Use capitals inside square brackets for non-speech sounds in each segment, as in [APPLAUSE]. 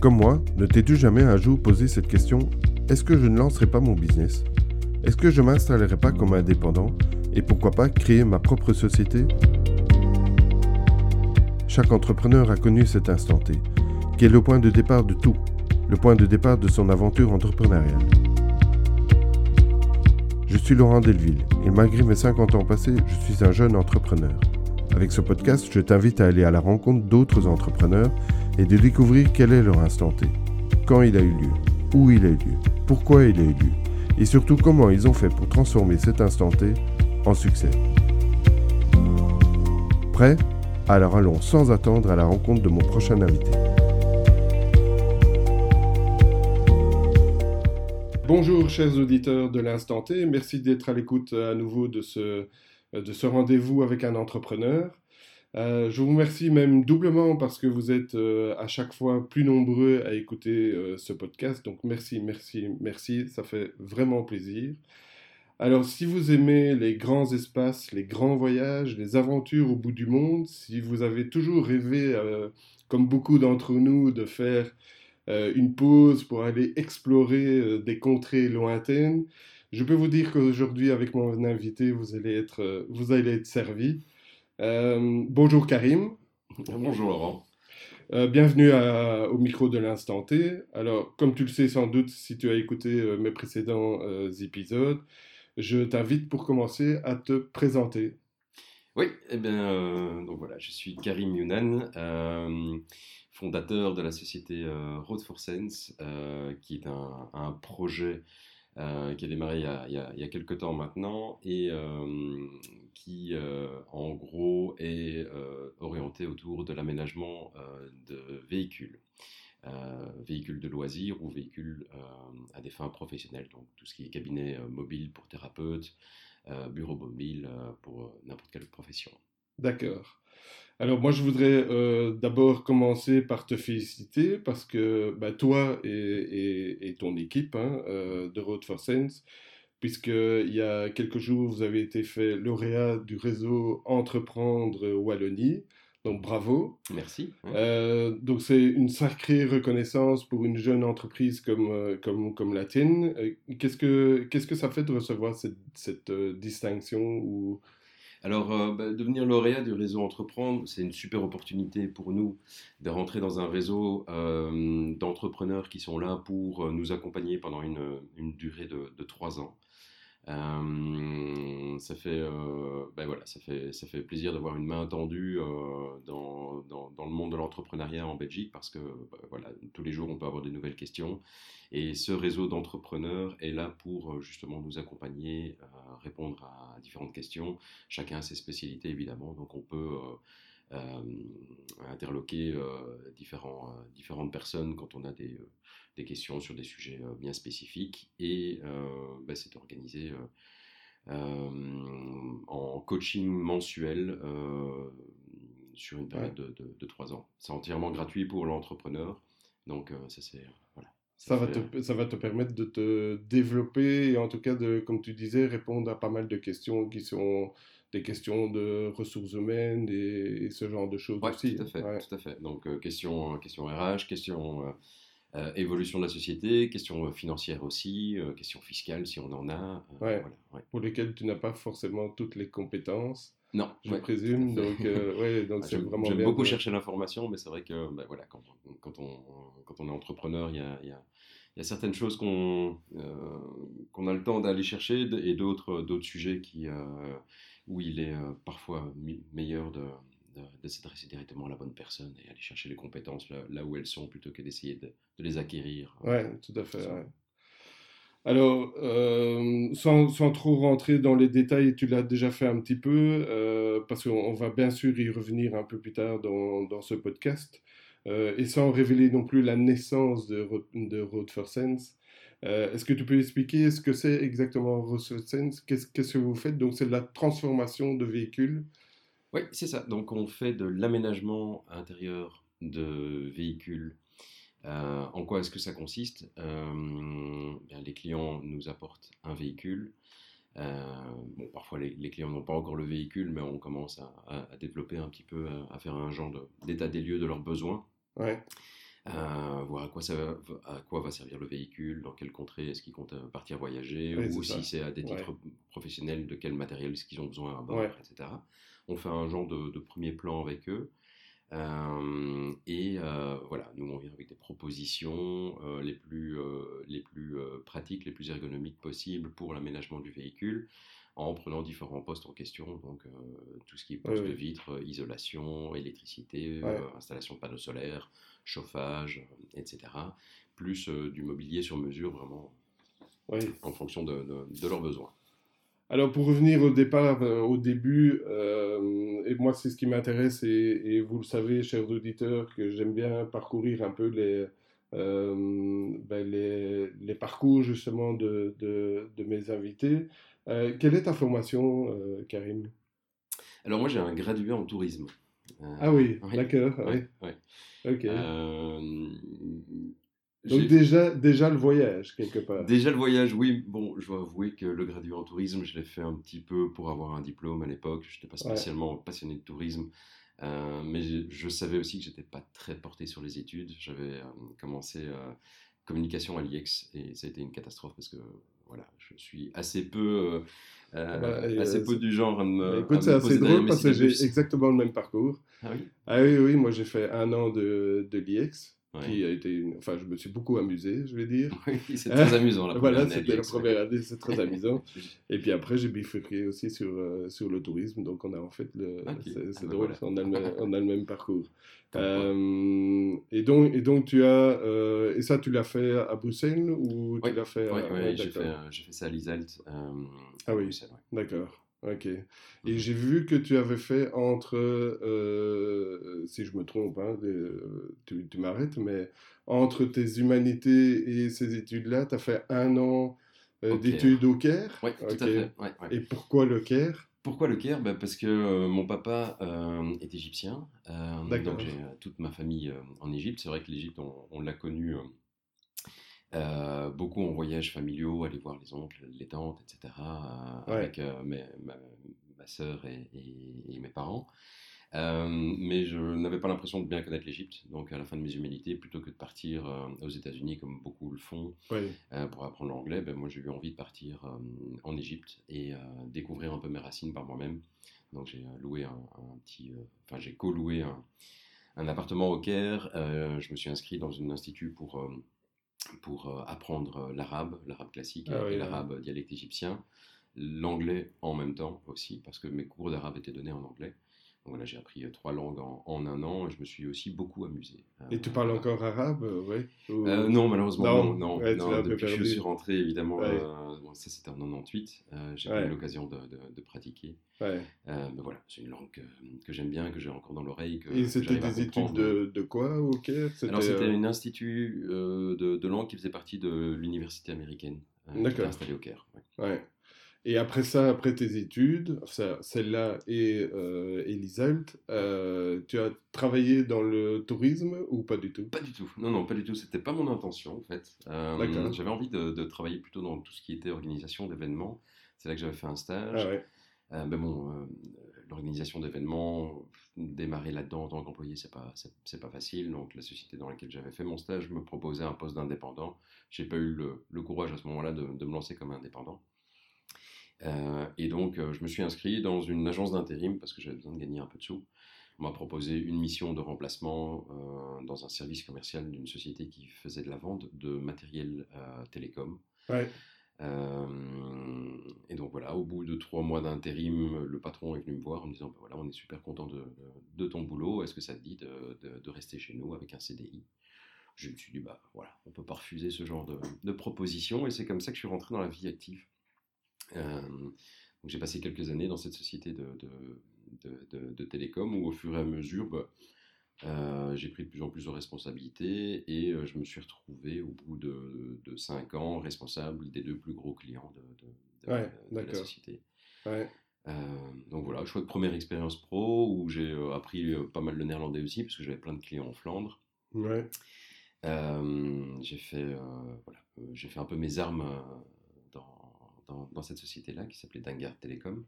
Comme moi, ne t'es-tu jamais un jour posé cette question? Est-ce que je ne lancerai pas mon business? Est-ce que je m'installerai pas comme indépendant? Et pourquoi pas créer ma propre société? Chaque entrepreneur a connu cet instant T, qui est le point de départ de tout, le point de départ de son aventure entrepreneuriale. Je suis Laurent Delville et malgré mes 50 ans passés, je suis un jeune entrepreneur. Avec ce podcast, je t'invite à aller à la rencontre d'autres entrepreneurs et de découvrir quel est leur instant T, quand il a eu lieu, où il a eu lieu, pourquoi il a eu lieu, et surtout comment ils ont fait pour transformer cet instant T en succès. Prêt? Alors allons sans attendre à la rencontre de mon prochain invité. Bonjour chers auditeurs de l'Instant T, merci d'être à l'écoute à nouveau de ce, de ce rendez-vous avec un entrepreneur. Euh, je vous remercie même doublement parce que vous êtes euh, à chaque fois plus nombreux à écouter euh, ce podcast. Donc merci, merci, merci, ça fait vraiment plaisir. Alors si vous aimez les grands espaces, les grands voyages, les aventures au bout du monde, si vous avez toujours rêvé, comme beaucoup d'entre nous, de faire une pause pour aller explorer des contrées lointaines, je peux vous dire qu'aujourd'hui avec mon invité, vous allez être, vous allez être servi. Euh, bonjour Karim. Bonjour Laurent. Euh, bienvenue au micro de l'instant T. Alors, comme tu le sais sans doute si tu as écouté euh, mes précédents épisodes, je t'invite pour commencer à te présenter. Oui, eh bien, donc voilà, je suis Karim Younan, fondateur de la société Road for Sense, qui est un, projet qui a démarré il y a, il y a, quelques temps maintenant et qui, euh, en gros, est euh, orienté autour de l'aménagement euh, de véhicules. véhicules de loisirs ou véhicules à des fins professionnelles, donc tout ce qui est cabinet mobile pour thérapeutes, bureau mobile pour n'importe quelle profession. D'accord. Alors moi je voudrais d'abord commencer par te féliciter parce que bah, toi et, ton équipe hein, de Road for Sense, puisqu'il y a quelques jours, vous avez été fait lauréat du réseau Entreprendre Wallonie. Donc bravo. Merci. Euh, donc c'est une sacrée reconnaissance pour une jeune entreprise comme, euh, comme, comme la tienne. Euh, qu'est-ce, que, qu'est-ce que ça fait de recevoir cette, cette distinction ou... Alors, bah, devenir lauréat du réseau Entreprendre, c'est une super opportunité pour nous de rentrer dans un réseau d'entrepreneurs qui sont là pour nous accompagner pendant une, durée de trois ans. Euh, ça fait, euh, ben voilà, ça fait, ça fait plaisir d'avoir une main tendue euh, dans, dans, le monde de l'entrepreneuriat en Belgique parce que ben voilà, tous les jours on peut avoir des nouvelles questions et ce réseau d'entrepreneurs est là pour justement nous accompagner, répondre à différentes questions. Chacun a ses spécialités évidemment, donc on peut interloquer différents, différentes personnes quand on a des des questions sur des sujets euh, bien spécifiques et euh, bah, c'est organisé euh, en coaching mensuel sur une période de, trois ans. C'est entièrement gratuit pour l'entrepreneur, donc ça c'est voilà. Ça, va te, ça va te permettre de te développer et en tout cas de, comme tu disais, répondre à pas mal de questions qui sont des questions de ressources humaines et, ce genre de choses aussi. Tout à fait, tout à fait. Donc, questions question RH, questions euh, évolution de la société, questions euh, financières aussi, euh, questions fiscales si on en a. Ouais, Pour lesquelles tu n'as pas forcément toutes les compétences. Non, je présume. Donc, [LAUGHS] ouais, donc c'est vraiment J'aime beaucoup chercher l'information, mais c'est vrai que bah, voilà, quand, quand, on, quand on est entrepreneur, il y a, y a il y a certaines choses qu'on qu'on a le temps d'aller chercher et d'autres d'autres sujets qui, où il est parfois meilleur de, de, s'adresser directement à la bonne personne et aller chercher les compétences là, où elles sont plutôt que d'essayer de, les acquérir. Oui, tout à fait. Alors, euh, sans, sans, trop rentrer dans les détails, tu l'as déjà fait un petit peu, euh, parce qu'on va bien sûr y revenir un peu plus tard dans, dans ce podcast, euh, et sans révéler non plus la naissance de, de Road for Sense. Est-ce que tu peux expliquer ce que c'est exactement Road for Sense? Qu'est-ce que vous faites? Donc, c'est de la transformation de véhicules oui, c'est ça. Donc on fait de l'aménagement intérieur de véhicules. Euh, en quoi est-ce que ça consiste? Euh, Les clients nous apportent un véhicule. Euh, bon, parfois les, clients n'ont pas encore le véhicule, mais on commence à, développer un petit peu, à, faire un genre d'état des lieux de leurs besoins. voir à quoi, ça va, à quoi va servir le véhicule, dans quelle contrée est-ce qu'ils comptent partir voyager, ou si c'est à des Ouais. titres professionnels, de quel matériel est-ce qu'ils ont besoin à bord, etc. On fait un genre de, de premier plan avec eux. Euh, et euh, voilà, nous on vient avec des propositions euh, les plus, les plus pratiques, les plus ergonomiques possibles pour l'aménagement du véhicule, en prenant différents postes en question, donc tout ce qui est poste Oui, de oui. vitres, isolation, électricité, Ouais. installation de panneaux solaires, chauffage, etc. Plus du mobilier sur mesure, vraiment Oui. en fonction de, de- de leurs besoins. Alors pour revenir au départ, euh, au début, euh, et moi c'est ce qui m'intéresse, et, et vous le savez, chers auditeurs, que j'aime bien parcourir un peu les, euh, ben, les, les parcours justement de, de, de mes invités. Quelle est ta formation, Karim? Alors moi j'ai un gradué en tourisme. Ah oui, d'accord, ouais, oui, ouais. ok. Donc déjà, déjà le voyage, quelque part. Déjà le voyage, oui. Bon, je dois avouer que le gradué en tourisme, je l'ai fait un petit peu pour avoir un diplôme à l'époque. Je n'étais pas Ouais. spécialement passionné de tourisme, euh, mais je, je savais aussi que j'étais pas très porté sur les études. J'avais euh, commencé euh, communication à l'IEX et ça a été une catastrophe parce que voilà, je suis assez peu, euh, euh, Bah, assez euh, peu du genre à me, écoute, c'est assez drôle parce que j'ai exactement le même parcours. Ah oui, Ah oui, oui, moi j'ai fait un an de, de l'IEX, Ouais. qui a été, une- enfin je me suis beaucoup amusé, je vais dire. [LAUGHS] Oui, c'est [LAUGHS] très amusant la première Voilà, à c'était la première année, c'est très amusant. [LAUGHS] Et puis après, j'ai bifurqué aussi sur, euh, sur le tourisme, donc on a en fait le. C'est Ah drôle, voilà. on, a le même, on a le même parcours. Euh, et, donc, et donc, tu as. euh, et ça, tu l'as fait à Bruxelles ou tu Oui, l'as fait à. Ouais, ouais, ouais, j'ai fait, fait ça à l'ISALT. Ah à oui. Bruxelles, ouais. D'accord, ok. Et Mhm. j'ai vu que tu avais fait entre, euh, si je me trompe, hein, euh, tu, tu m'arrêtes, mais entre tes humanités et ces études-là, tu as fait un an euh, d'études au Caire? Ouais, tout à fait. ouais, ouais. Et pourquoi le Caire? Pourquoi le Caire? Bah, Parce que mon papa est égyptien. D'accord. donc j'ai toute ma famille en Égypte. C'est vrai que l'Égypte, on, on l'a connu euh, beaucoup en voyages familiaux, aller voir les oncles, les tantes, etc. euh, Ouais. avec euh, mes- ma, ma sœur et, et- et mes parents. Mais je n'avais pas l'impression de bien connaître l'Égypte. Donc à la fin de mes humanités, plutôt que de partir aux États-Unis comme beaucoup le font, pour apprendre l'anglais, ben, moi j'ai eu envie de partir en Égypte et découvrir un peu mes racines par moi-même. Donc j'ai loué un, un petit, enfin j'ai co-loué un, un appartement au Caire. Je me suis inscrit dans un institut pour pour euh, apprendre l'arabe, l'arabe classique Ah et, oui, l'arabe dialecte égyptien, l'anglais en même temps aussi parce que mes cours d'arabe étaient donnés en anglais. Voilà, j'ai appris euh, trois langues en, en un an et je me suis aussi beaucoup amusé. Et tu Euh, parles encore arabe? Euh, non, malheureusement, Non, non. ouais, depuis que je suis rentré, évidemment, Ouais. euh, bon, ça c'était en 98, euh, j'ai pas Ouais. eu l'occasion de, de- de pratiquer. Ouais. Euh, mais voilà, c'est une langue que, que j'aime bien, que j'ai encore dans l'oreille. Et c'était des études de, de quoi au Caire? Alors c'était euh, un institut euh, de, langue qui faisait partie de l'université américaine, euh, qui était D'accord. installée au Caire. ouais. Et après ça, après tes études, celle-là et, euh, et l'ISALT, euh, tu as travaillé dans le tourisme ou pas du tout? Pas du tout, non, non, pas du tout, c'était pas mon intention en fait. Euh, D'accord. j'avais envie de, de travailler plutôt dans tout ce qui était organisation d'événements. C'est là que j'avais fait un stage. Ah ouais. Euh, mais bon, euh, l'organisation d'événements, démarrer là-dedans en tant qu'employé, c'est pas, c'est, c'est pas facile. Donc, la société dans laquelle j'avais fait mon stage me proposait un poste d'indépendant. J'ai pas eu le, le courage à ce moment-là de, de me lancer comme indépendant. Euh, et donc, euh, je me suis inscrit dans une agence d'intérim parce que j'avais besoin de gagner un peu de sous. On m'a proposé une mission de remplacement euh, dans un service commercial d'une société qui faisait de la vente de matériel télécom. Ouais. Et donc voilà, au bout de trois mois d'intérim, le patron est venu me voir en me disant, Ben voilà, on est super content de, de- de ton boulot, est-ce que ça te dit de, de- de rester chez nous avec un CDI Je me suis dit, bah voilà, on peut pas refuser ce genre de, de proposition, et c'est comme ça que je suis rentré dans la vie active. J'ai passé quelques années dans cette société de, de, de- télécom où au fur et à mesure, bah, euh, j'ai pris de plus en plus de responsabilités et euh, je me suis retrouvé au bout de, de cinq ans responsable des deux plus gros clients de, de- de- Ouais, de la société. Ouais. Euh, donc voilà, chouette première expérience pro où j'ai appris pas mal le néerlandais aussi parce que j'avais plein de clients en Flandre. Ouais. J'ai fait, voilà, j'ai fait un peu mes armes dans, cette société-là qui s'appelait Dingard Telecom.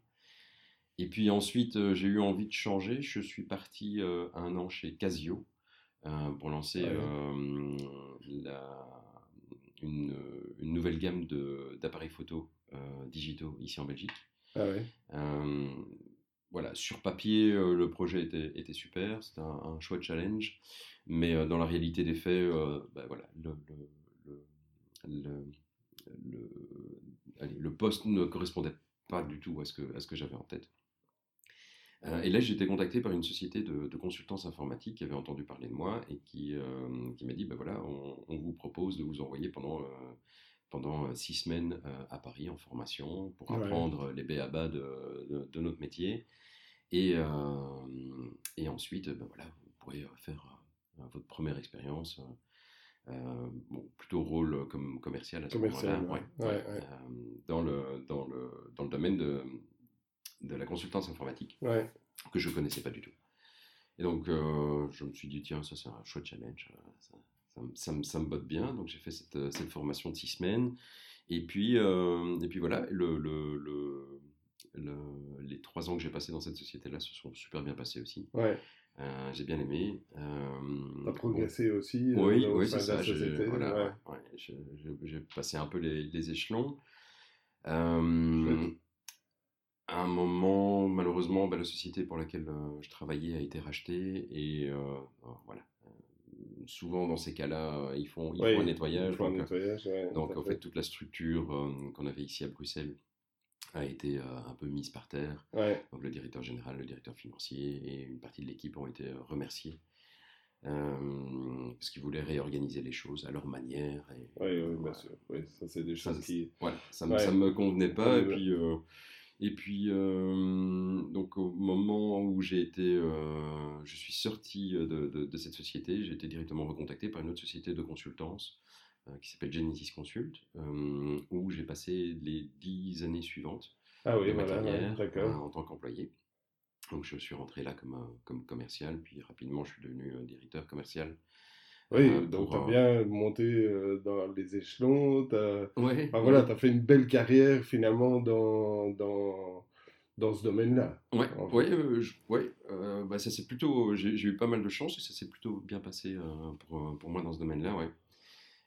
Et puis ensuite, euh, j'ai eu envie de changer. Je suis parti euh, un an chez Casio, pour lancer la, une, une, nouvelle gamme d'appareils photo digitaux ici en Belgique. Ah voilà, sur papier, euh, le projet était, était super, c'était un, un, chouette challenge, mais euh, dans la réalité des faits, euh, bah, voilà, le, le, le, le, poste ne correspondait pas du tout à ce que, à ce que j'avais en tête. et là, j'ai été contacté par une société de, de, consultance informatique qui avait entendu parler de moi et qui, qui m'a dit, ben voilà, on, on, vous propose de vous envoyer pendant pendant six semaines à Paris en formation pour apprendre les béabas de, de, de, notre métier et, et ensuite, ben voilà, vous pourrez faire votre première expérience. Bon, plutôt rôle comme commercial à ce commercial, ouais, ouais, dans, le, dans, le, dans le domaine de, de la consultance informatique, que je ne connaissais pas du tout. Et donc, je me suis dit, tiens, ça c'est un chouette challenge, ça, ça, me, ça, me, botte bien. Donc, j'ai fait cette, cette, formation de six semaines. Et puis, et puis voilà, le, le, le les trois ans que j'ai passé dans cette société-là se sont super bien passés aussi. Ouais. Euh, j'ai bien aimé. Euh, progressé aussi euh, Oui, oui c'est ça. J'ai voilà, ouais. passé un peu les, les échelons. Euh, à un moment, malheureusement, bah, la société pour laquelle je travaillais a été rachetée et voilà. Souvent dans ces cas-là, ils font, ils font un nettoyage. Font donc, un nettoyage donc en fait, toute la structure qu'on avait ici à Bruxelles a été euh, un peu mise par terre. Donc le directeur général, le directeur financier et une partie de l'équipe ont été euh, remerciés. Euh, parce qu'ils voulaient réorganiser les choses à leur manière. Et, oui, oui, bien sûr. Oui, ça, c'est des choses qui. Voilà, ça ne me convenait pas. Et puis, et puis donc, au moment où j'ai été. je suis sorti de, de, de cette société, j'ai été directement recontacté par une autre société de consultance qui s'appelle Genesis Consult, euh, où j'ai passé les dix années suivantes ah oui, de ma carrière euh, en tant qu'employé. Donc je suis rentré là comme, comme commercial, puis rapidement je suis devenu directeur commercial. Oui, donc tu as bien monté dans les échelons, tu as, voilà, as fait une belle carrière finalement dans, dans, dans ce domaine-là. Oui, ouais, ouais, bah, ça c'est plutôt, j'ai eu pas mal de chance et ça s'est plutôt bien passé pour, pour, moi dans ce domaine-là, ouais.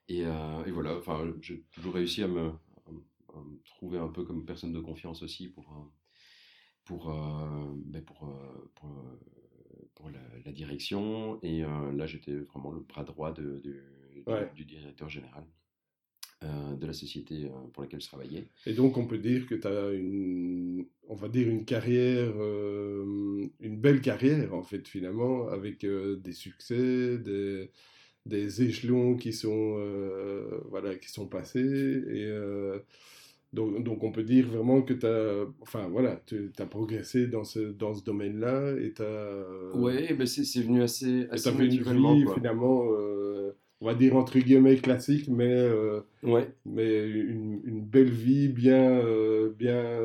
Et, euh, et voilà, enfin, j'ai toujours réussi à me, trouver un peu comme personne de confiance aussi pour, euh, pour, euh, ben pour, pour, pour la, direction. Et là, j'étais vraiment le bras droit de, du, directeur général. de la société pour laquelle je travaillais. Et donc on peut dire que tu as une, on va dire une carrière, une belle carrière en fait finalement, avec des succès, des, des échelons qui sont, euh, voilà, qui sont passés. Et, euh, donc, donc, on peut dire vraiment que tu as, enfin, voilà, as progressé dans ce, dans ce domaine-là. Et tu Ouais, ben c'est venu assez, assez fait une vie, finalement, euh, on va dire entre guillemets classique, mais, ouais. mais une, une, belle vie bien, bien,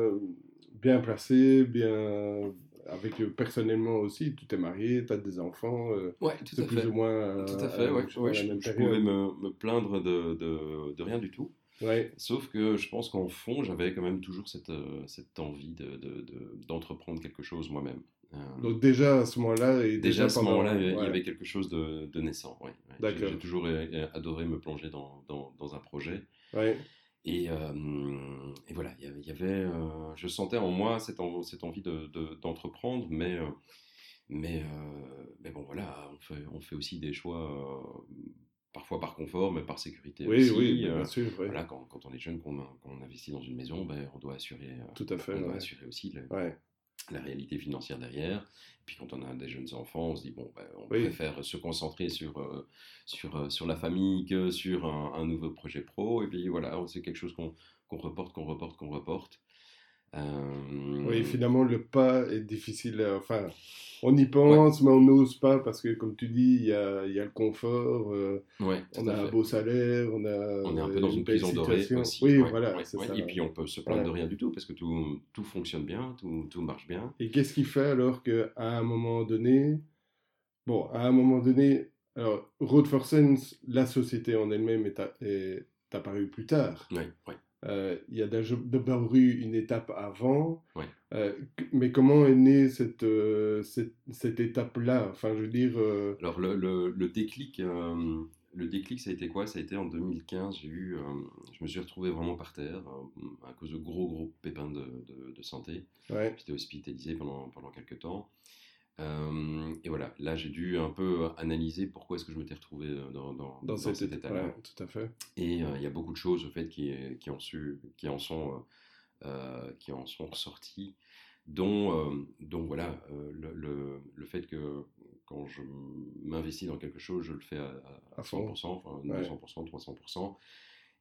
bien placée, bien avec euh, personnellement aussi, tu t'es marié, tu as des enfants. Euh, ouais, tout à plus ou moins. tout à fait, ouais. je, pouvais me, me plaindre de, de, de, rien du tout. Ouais. Sauf que je pense qu'en fond, j'avais quand même toujours cette, euh, cette envie d'entreprendre de, quelque chose moi-même. Donc déjà à ce moment-là, et déjà, à ce moment-là, il y avait quelque chose de, naissant. Ouais, J'ai toujours adoré me plonger dans, dans, dans un projet. Ouais. Et, et, voilà, il y avait, je sentais en moi cette, cette envie d'entreprendre, de, mais, mais, mais bon, voilà, on fait, on fait aussi des choix, parfois par confort, mais par sécurité oui, aussi. Oui, bien sûr. Voilà, quand, quand, on est jeune, qu'on investit dans une maison, ben, on doit assurer, Tout à fait, on doit assurer aussi le, la réalité financière derrière. Puis quand on a des jeunes enfants, on se dit, bon, ben, on préfère se concentrer sur, euh, sur, euh, sur la famille que sur un, nouveau projet pro. Et puis voilà, c'est quelque chose qu'on reporte, qu'on reporte, qu'on reporte. Euh, oui, finalement, le pas est difficile. Enfin, on y pense, mais on n'ose pas parce que, comme tu dis, il y a, y a, le confort. Euh, ouais, on a un beau salaire, on a. On est un peu dans une, prison dorée aussi. Oui, voilà. Ça. Et puis, on peut se plaindre de rien du tout parce que tout, tout fonctionne bien, tout, tout marche bien. Et qu'est-ce qui fait alors qu'à un moment donné. Bon, à un moment donné. Alors, Road for Sense, la société en elle-même est, est apparue plus tard. Oui, oui. Euh, il y a d'abord eu une étape avant. Ouais. Euh, mais comment est née cette, euh, cette, cette étape-là? Enfin, je veux dire. Alors, le, le, le déclic, le déclic, ça a été quoi? Ça a été en 2015. J'ai eu, je me suis retrouvé vraiment par terre à cause de gros, gros pépins de, de, de santé. Ouais. J'étais hospitalisé pendant, pendant quelques temps. Euh, et voilà, là j'ai dû un peu analyser pourquoi est-ce que je m'étais retrouvé euh, dans, dans, dans, cet état-là. tout à fait. Et euh, il y a beaucoup de choses au fait qui, qui, en, su, qui en sont qui en sont ressorties, dont, dont voilà le, le, le, fait que quand je m'investis dans quelque chose, je le fais à, à 100%, enfin 200%, 300%.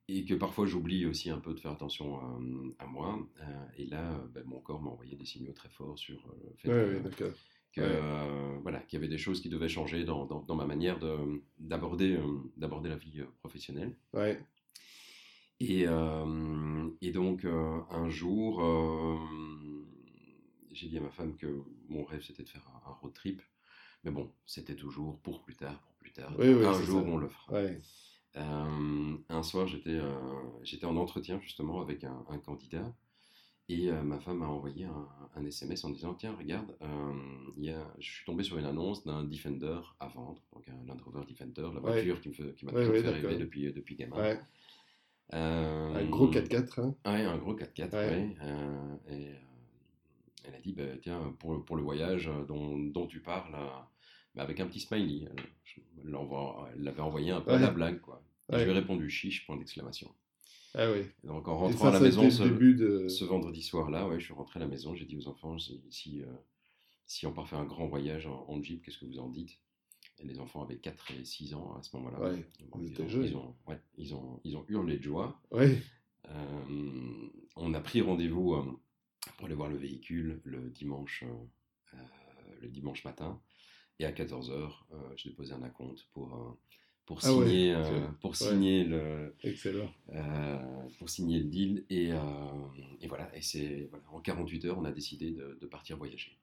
Et que parfois j'oublie aussi un peu de faire attention à, moi. et là, ben, mon corps m'a envoyé des signaux très forts sur le fait que, que, euh, voilà, qu'il y avait des choses qui devaient changer dans, dans, ma manière d'aborder euh, d'aborder la vie euh, professionnelle. Ouais. Et, et donc, un jour, j'ai dit à ma femme que mon rêve, c'était de faire un, road trip. Mais bon, c'était toujours pour plus tard, pour plus tard. un jour, on le fera. un soir, j'étais j'étais en entretien justement avec un, un candidat et euh, ma femme m'a envoyé un, SMS en disant Tiens, regarde, euh, y a, je suis tombé sur une annonce d'un Defender à vendre, donc un Land Rover Defender, la voiture qui, me qui m'a fait rêver depuis, euh, depuis gamin. un gros 4x4. Hein. Ouais, un gros 4x4, ouais. et elle a dit bah, Tiens, pour, pour le voyage dont, dont tu parles, bah, avec un petit smiley. Elle l'avait envoyé un peu à la blague, quoi. Et je lui ai répondu Chiche, point d'exclamation. Ah oui. Donc en rentrant à la maison ce, vendredi soir-là, ouais, je suis rentré à la maison, j'ai dit aux enfants, si, euh, si on part faire un grand voyage en, Jeep, qu'est-ce que vous en dites? Et les enfants avaient 4 et 6 ans à ce moment-là. Ouais, ils, ont, ils, ont, ouais, ils, ont, ils ont hurlé de joie. Ouais. Euh, on a pris rendez-vous euh, pour aller voir le véhicule le dimanche, le dimanche matin. Et à 14h, je déposé un acompte pour pour ah signer, euh, pour signer le. Euh, pour signer le deal et, euh, et voilà. Et c'est voilà, en 48 heures, on a décidé de, de partir voyager.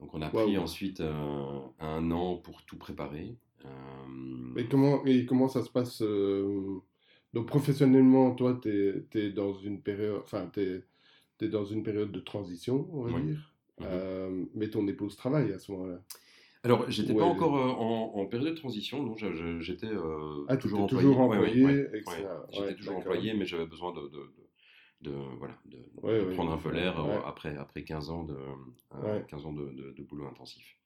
Donc on a pris ensuite un an pour tout préparer. Et comment et comment ça se passe Donc professionnellement, toi, tu es, dans une période, enfin, tu es, dans une période de transition, on va dire. Mhm. mais ton épouse travaille à ce moment-là. Alors, j'étais pas encore euh, en, période de transition, non, j'étais euh, ah, toujours employé. Toujours employé j'étais toujours employé, mais j'avais besoin de, de, voilà, de, prendre un peu l'air euh, après, après 15 ans de, 15 ans de, boulot intensif.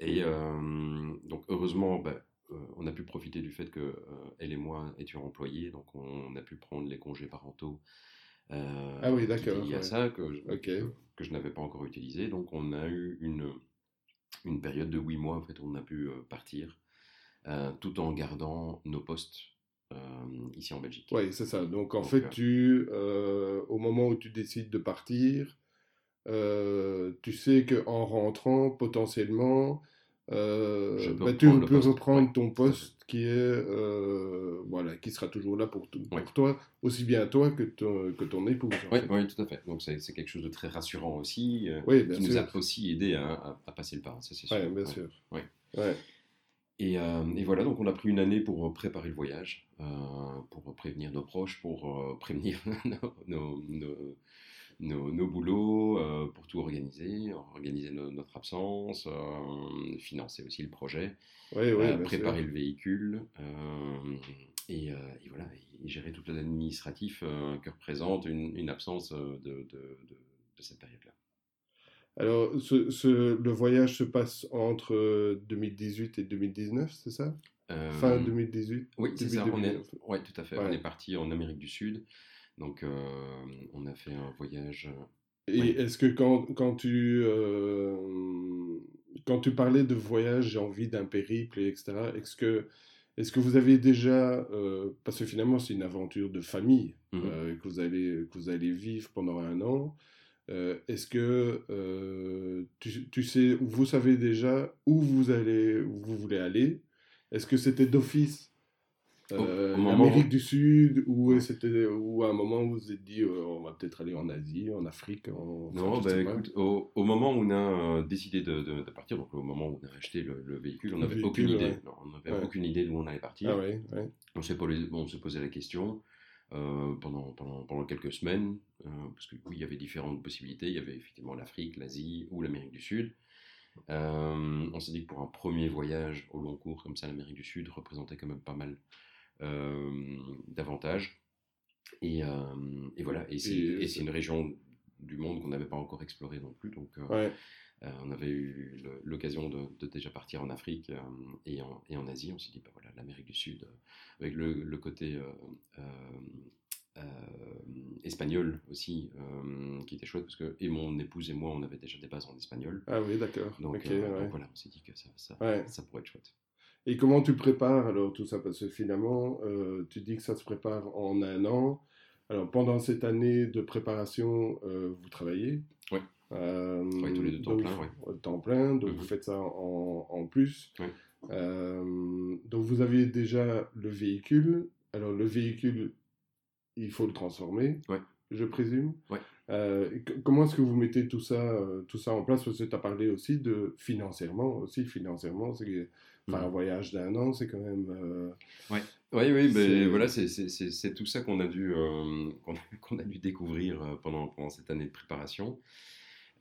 Et donc, heureusement, ben, on a pu profiter du fait que elle et moi étions employés, donc on a pu prendre les congés parentaux. ah oui, d'accord. Il y a ça que, que je n'avais pas encore utilisé. Donc, on a eu une une période de huit mois en fait, on a pu partir, tout en gardant nos postes ici en Belgique. Oui, c'est ça. Donc en fait, tu, au moment où tu décides de partir, tu sais qu'en rentrant, potentiellement, bah, tu peux reprendre ton poste qui est euh, voilà qui sera toujours là pour, pour toi aussi bien toi que ton, que ton épouse oui, oui, tout à fait. Donc c'est quelque chose de très rassurant aussi euh, qui nous a aussi aidé à, à, passer le pas ça c'est sûr. bien sûr. Et, euh, et, voilà donc on a pris une année pour préparer le voyage pour prévenir nos proches pour prévenir [LAUGHS] nos, nos nos, nos boulots euh, pour tout organiser, organiser notre absence, euh, financer aussi le projet, euh, préparer le véhicule et, voilà, et gérer tout l'administratif que représente une, une absence de, de, de, cette période-là. Alors, ce, ce, le voyage se passe entre 2018 et 2019, c'est ça? Fin 2018 Oui, c'est ça. ouais, tout à fait. On est parti en Amérique du Sud. Donc, euh, on a fait un voyage. Euh, Et est-ce que quand, quand tu, euh, quand tu parlais de voyage, j'ai envie d'un périple, etc., est-ce que, est que vous avez déjà, parce que finalement c'est une aventure de famille mmh que, vous allez, que vous allez vivre pendant un an, est-ce que tu, tu, sais, vous savez déjà où vous, allez, où vous voulez aller? Est-ce que c'était d'office euh, Amérique du Sud, ou c'était ou à un moment où vous vous êtes dit euh, on va peut-être aller en Asie, en Afrique Non, bah, écoute, au, moment où on a euh, décidé de, de, partir, donc au moment où on a acheté le, véhicule, on n'avait aucune idée. on n'avait aucune idée d'où on allait partir. Ah, On s'est bon, posé la question. pendant, pendant, pendant, quelques semaines, parce que oui, il y avait différentes possibilités. Il y avait effectivement l'Afrique, l'Asie ou l'Amérique du Sud. on s'est dit que pour un premier voyage au long cours, comme ça, l'Amérique du Sud représentait quand même pas mal d'avantages. Et, et, voilà, et c'est une région du monde qu'on n'avait pas encore explorée non plus. Donc, euh, on avait eu l'occasion de, déjà partir en Afrique euh, et, en, et, en, Asie. On s'est dit, bah voilà, l'Amérique du Sud, euh, avec le, côté espagnol aussi, qui était chouette, parce que et mon épouse et moi, on avait déjà des bases en espagnol. Ah oui, d'accord. Donc, voilà, on s'est dit que ça, ça, ça, pourrait être chouette. Et comment tu prépares alors tout ça? Parce que finalement, tu dis que ça se prépare en un an. Alors pendant cette année de préparation, vous travaillez? Oui. Euh, oui, tous les deux temps plein. Temps plein, donc vous mhm. faites ça en, en plus. Euh, donc vous avez déjà le véhicule. Alors le véhicule, il faut le transformer, je présume. Euh, comment est-ce que vous mettez tout ça, tout ça en place? Parce que tu as parlé aussi de financièrement, aussi financièrement, c'est enfin, un voyage d'un an, c'est quand même. Oui, oui, oui, ben, voilà, c'est tout ça qu'on a dû [LAUGHS] qu'on a dû découvrir pendant, pendant cette année de préparation.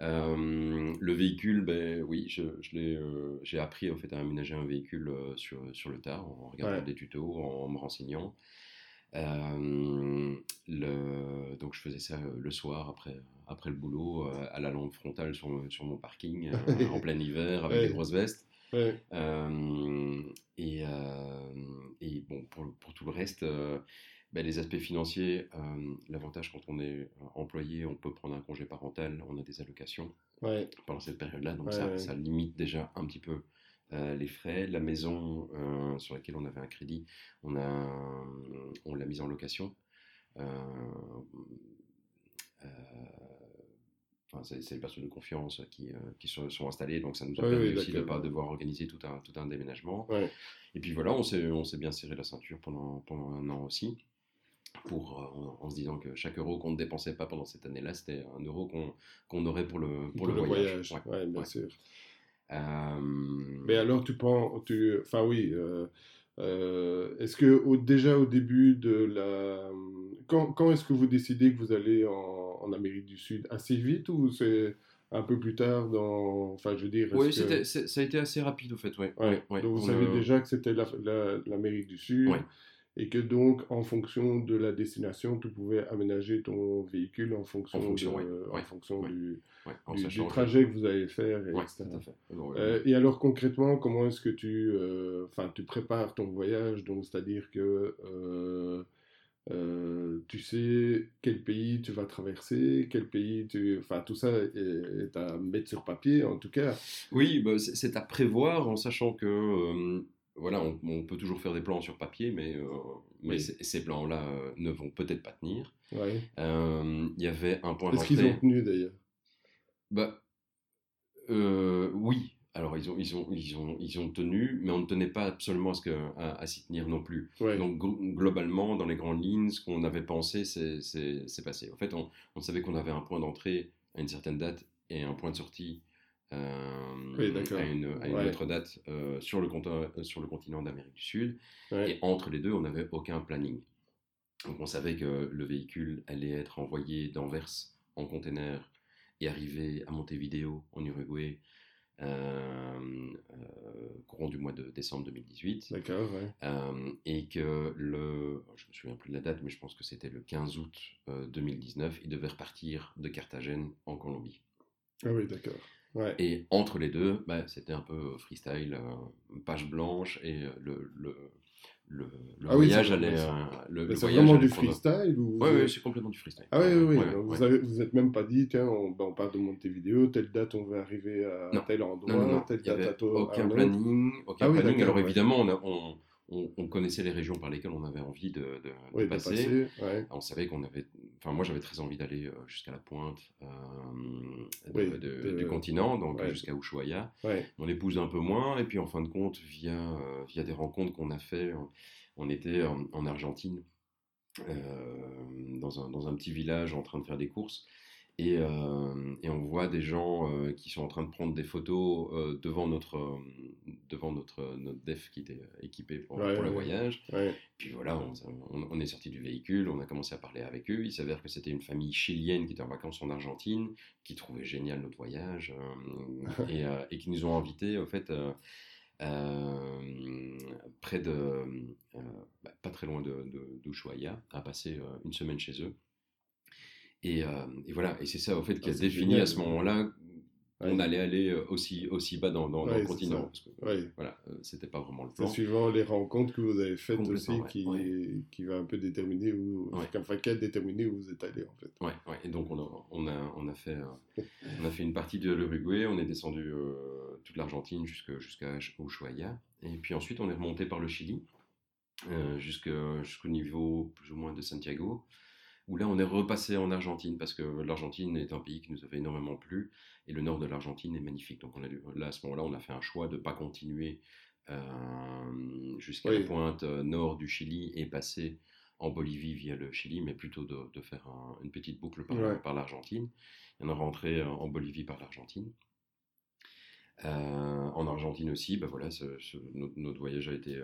Euh, le véhicule, ben oui, je, je euh, j'ai appris en fait à aménager un véhicule euh, sur, sur le tard en regardant des tutos, en, me renseignant. le, donc je faisais ça le soir après, après le boulot, à la lampe frontale sur, sur mon parking, [LAUGHS] en plein hiver, avec des grosses vestes. Et, et, bon, pour, pour, tout le reste, bah, les aspects financiers, l'avantage quand on est employé, on peut prendre un congé parental, on a des allocations pendant cette période-là, donc ça, limite déjà un petit peu euh, les frais. La maison sur laquelle on avait un crédit, on, a, on l'a mise en location. Enfin, c'est, les personnes de confiance qui, qui sont, sont, installées, donc ça nous a permis aussi de ne pas devoir organiser tout un, tout un déménagement. Et puis voilà, on s'est, bien serré la ceinture pendant, pendant un an aussi pour, euh, en, se disant que chaque euro qu'on ne dépensait pas pendant cette année-là, c'était un euro qu'on aurait pour le, pour, le, voyage. Oui, bien sûr. Euh, Mais alors, tu prends. Tu, enfin, oui. Euh, est-ce que au, déjà au début de la. Quand, quand est-ce que vous décidez que vous allez en, en Amérique du Sud? Assez vite ou c'est un peu plus tard dans. Enfin, je veux dire. Oui, ça a été assez rapide, au fait, ouais. ouais. Donc, vous savez déjà que c'était l'Amérique du Sud et que donc, en fonction de la destination, tu pouvais aménager ton véhicule en fonction, en fonction, du, du, trajet que... vous allez faire, et etc. Euh, et alors, concrètement, comment est-ce que tu, euh, enfin, tu prépares ton voyage? Donc, c'est-à-dire que euh, tu sais quel pays tu vas traverser, quel pays tu... Enfin, tout ça est, à mettre sur papier, en tout cas. Oui, bah, c'est à prévoir en sachant que voilà, on, peut toujours faire des plans sur papier, mais, euh, mais ces plans-là euh, ne vont peut-être pas tenir. Euh, il y avait un point Est-ce qu'ils ont tenu d'ailleurs? Bah, Oui, alors ils ont, ils, ont, ils, ont, ils ont tenu, mais on ne tenait pas absolument à, ce que, à, s'y tenir non plus. Donc globalement, dans les grandes lignes, ce qu'on avait pensé, c'est passé. En fait, on, on savait qu'on avait un point d'entrée à une certaine date et un point de sortie euh, à, une, autre date euh, sur, le euh, sur le continent d'Amérique du Sud. Et entre les deux, on n'avait aucun planning. Donc on savait que le véhicule allait être envoyé d'Anvers en container et arriver à Montevideo en Uruguay courant du mois de décembre 2018. D'accord, et que le, je me souviens plus de la date, mais je pense que c'était le 15 août 2019, il devait repartir de Carthagène en Colombie. Ah oui, d'accord. Et entre les deux, bah, c'était un peu freestyle, euh, page blanche, et euh, le, le, le, ah voyage allait. Euh, le, c'est vraiment du freestyle ou Oui, ouais, c'est complètement du freestyle. Ah oui, oui, oui. vous, avez, vous êtes même pas dit, tiens, on, bah, on part de monter vidéo, telle date on va arriver à tel endroit, non, non, telle date à Aucun planning, aucun ah planning. Alors évidemment, on, a, on on, connaissait les régions par lesquelles on avait envie de, passer. On savait qu'on avait. Enfin, moi, j'avais très envie d'aller euh, jusqu'à la pointe euh, du continent, donc jusqu'à Ushuaia. Mon épouse un peu moins. Et puis, en fin de compte, via, euh, via des rencontres qu'on a fait, on, était en, Argentine, dans un, dans, un, petit village, en train de faire des courses. Et, euh, et, on voit des gens euh, qui sont en train de prendre des photos euh, devant, notre, devant notre, notre def qui était équipé pour, Ouais, pour le ouais. voyage. Ouais. Puis voilà, on, on- on est sorti du véhicule, on a commencé à parler avec eux. Il s'avère que c'était une famille chilienne qui était en vacances en Argentine, qui trouvait génial notre voyage et, et qui nous ont invités, au fait, près de, bah, pas très loin de, de, d'Ushuaia, à passer une semaine chez eux. Et, euh, et voilà, et c'est ça, au fait, qui Ah, a c'est défini génial. à ce moment-là Ouais. on allait aller euh, aussi, aussi bas dans, dans, dans Ouais, le c'est continent. Parce que, Ouais. voilà, euh, c'était pas vraiment le C'est plan. suivant les rencontres que vous avez faites aussi ouais, qui, ouais. qui va un peu déterminer où, Ouais. enfin, qui a déterminé où vous êtes allé en fait. Ouais, ouais. Et donc on a, on a, on a fait, euh, on a fait une partie de l'Uruguay, on est descendu toute l'Argentine jusqu'à Ushuaia, et puis ensuite on est remonté par le Chili jusqu'au niveau plus ou moins de Santiago, où là on est repassé en Argentine parce que l'Argentine est un pays qui nous avait énormément plu et le nord de l'Argentine est magnifique. Donc on a là à ce moment-là on a fait un choix de ne pas continuer euh, jusqu'à Oui. la pointe euh, nord du Chili et passer en Bolivie via le Chili, mais plutôt de, de faire un- une petite boucle par, Ouais. par l'Argentine. Et on est rentré euh, en Bolivie par l'Argentine. Euh, en Argentine aussi, bah voilà, ce- ce- notre, notre voyage a été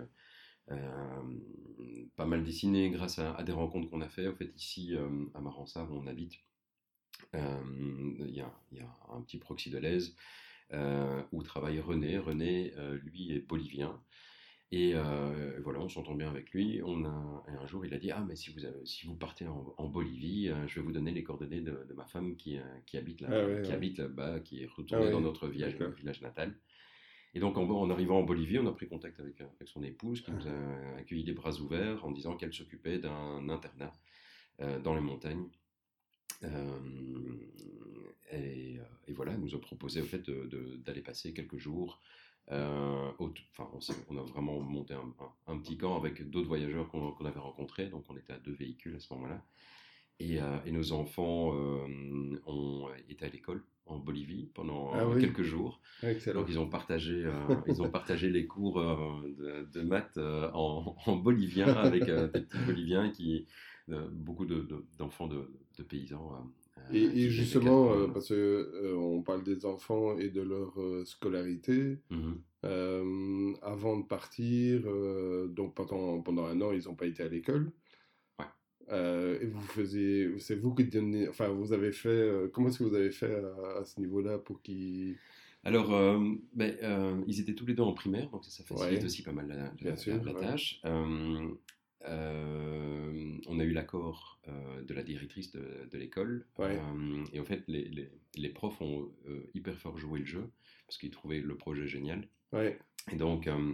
pas mal dessiné grâce à, à des rencontres qu'on a fait. En fait, ici, euh, à Maransart, où on habite, euh, il y, a, il y a un petit proxy de l'Aise euh, où travaille René. René, euh, lui, est bolivien. Et euh, voilà, on s'entend bien avec lui. On a, et un jour, il a dit Ah, mais si vous, avez- si vous partez en, en Bolivie, euh, je vais vous donner les coordonnées de, de ma femme qui, euh, qui habite là, Ah ouais, qui ouais. habite là-bas, qui est retournée Ah ouais, dans notre village, village natal. Et donc, en, arrivant en Bolivie, on a pris contact avec, son épouse qui nous a accueillis des bras ouverts en disant qu'elle s'occupait d'un internat euh, dans les montagnes. Euh, et, euh, et voilà, elle nous a proposé au fait d'aller passer quelques jours. enfin, on, a vraiment monté un, petit camp avec d'autres voyageurs qu'on avait rencontrés, donc on était à deux véhicules à ce moment-là. Et, euh, et nos enfants euh, ont été à l'école en Bolivie pendant Ah euh, oui. quelques jours. Excellent. Donc ils ont partagé, euh, ils ont partagé les cours euh, de, de maths euh, en, [LAUGHS] en bolivien avec euh, des petits boliviens qui, euh, beaucoup de- de- d'enfants de, de paysans. euh, Et, justement, euh, parce que euh, on parle des enfants et de leur euh, scolarité, Mhm. euh, avant de partir, euh, donc pendant, pendant un an, ils n'ont pas été à l'école. Euh, et vous faisiez, c'est vous qui donnez, enfin, vous avez fait, euh, comment est-ce que vous avez fait à, à ce niveau-là pour qu'ils. Alors, euh, ben, euh, ils étaient tous les deux en primaire, donc ça, ça facilite Ouais. aussi pas mal la, la- Bien la- sûr, la ouais. tâche. Euh, euh, on a eu l'accord euh, de la directrice de, de l'école. Ouais. Euh, et en fait, les, les- les profs ont euh, hyper fort joué le jeu, parce qu'ils trouvaient le projet génial. Et donc, euh, euh,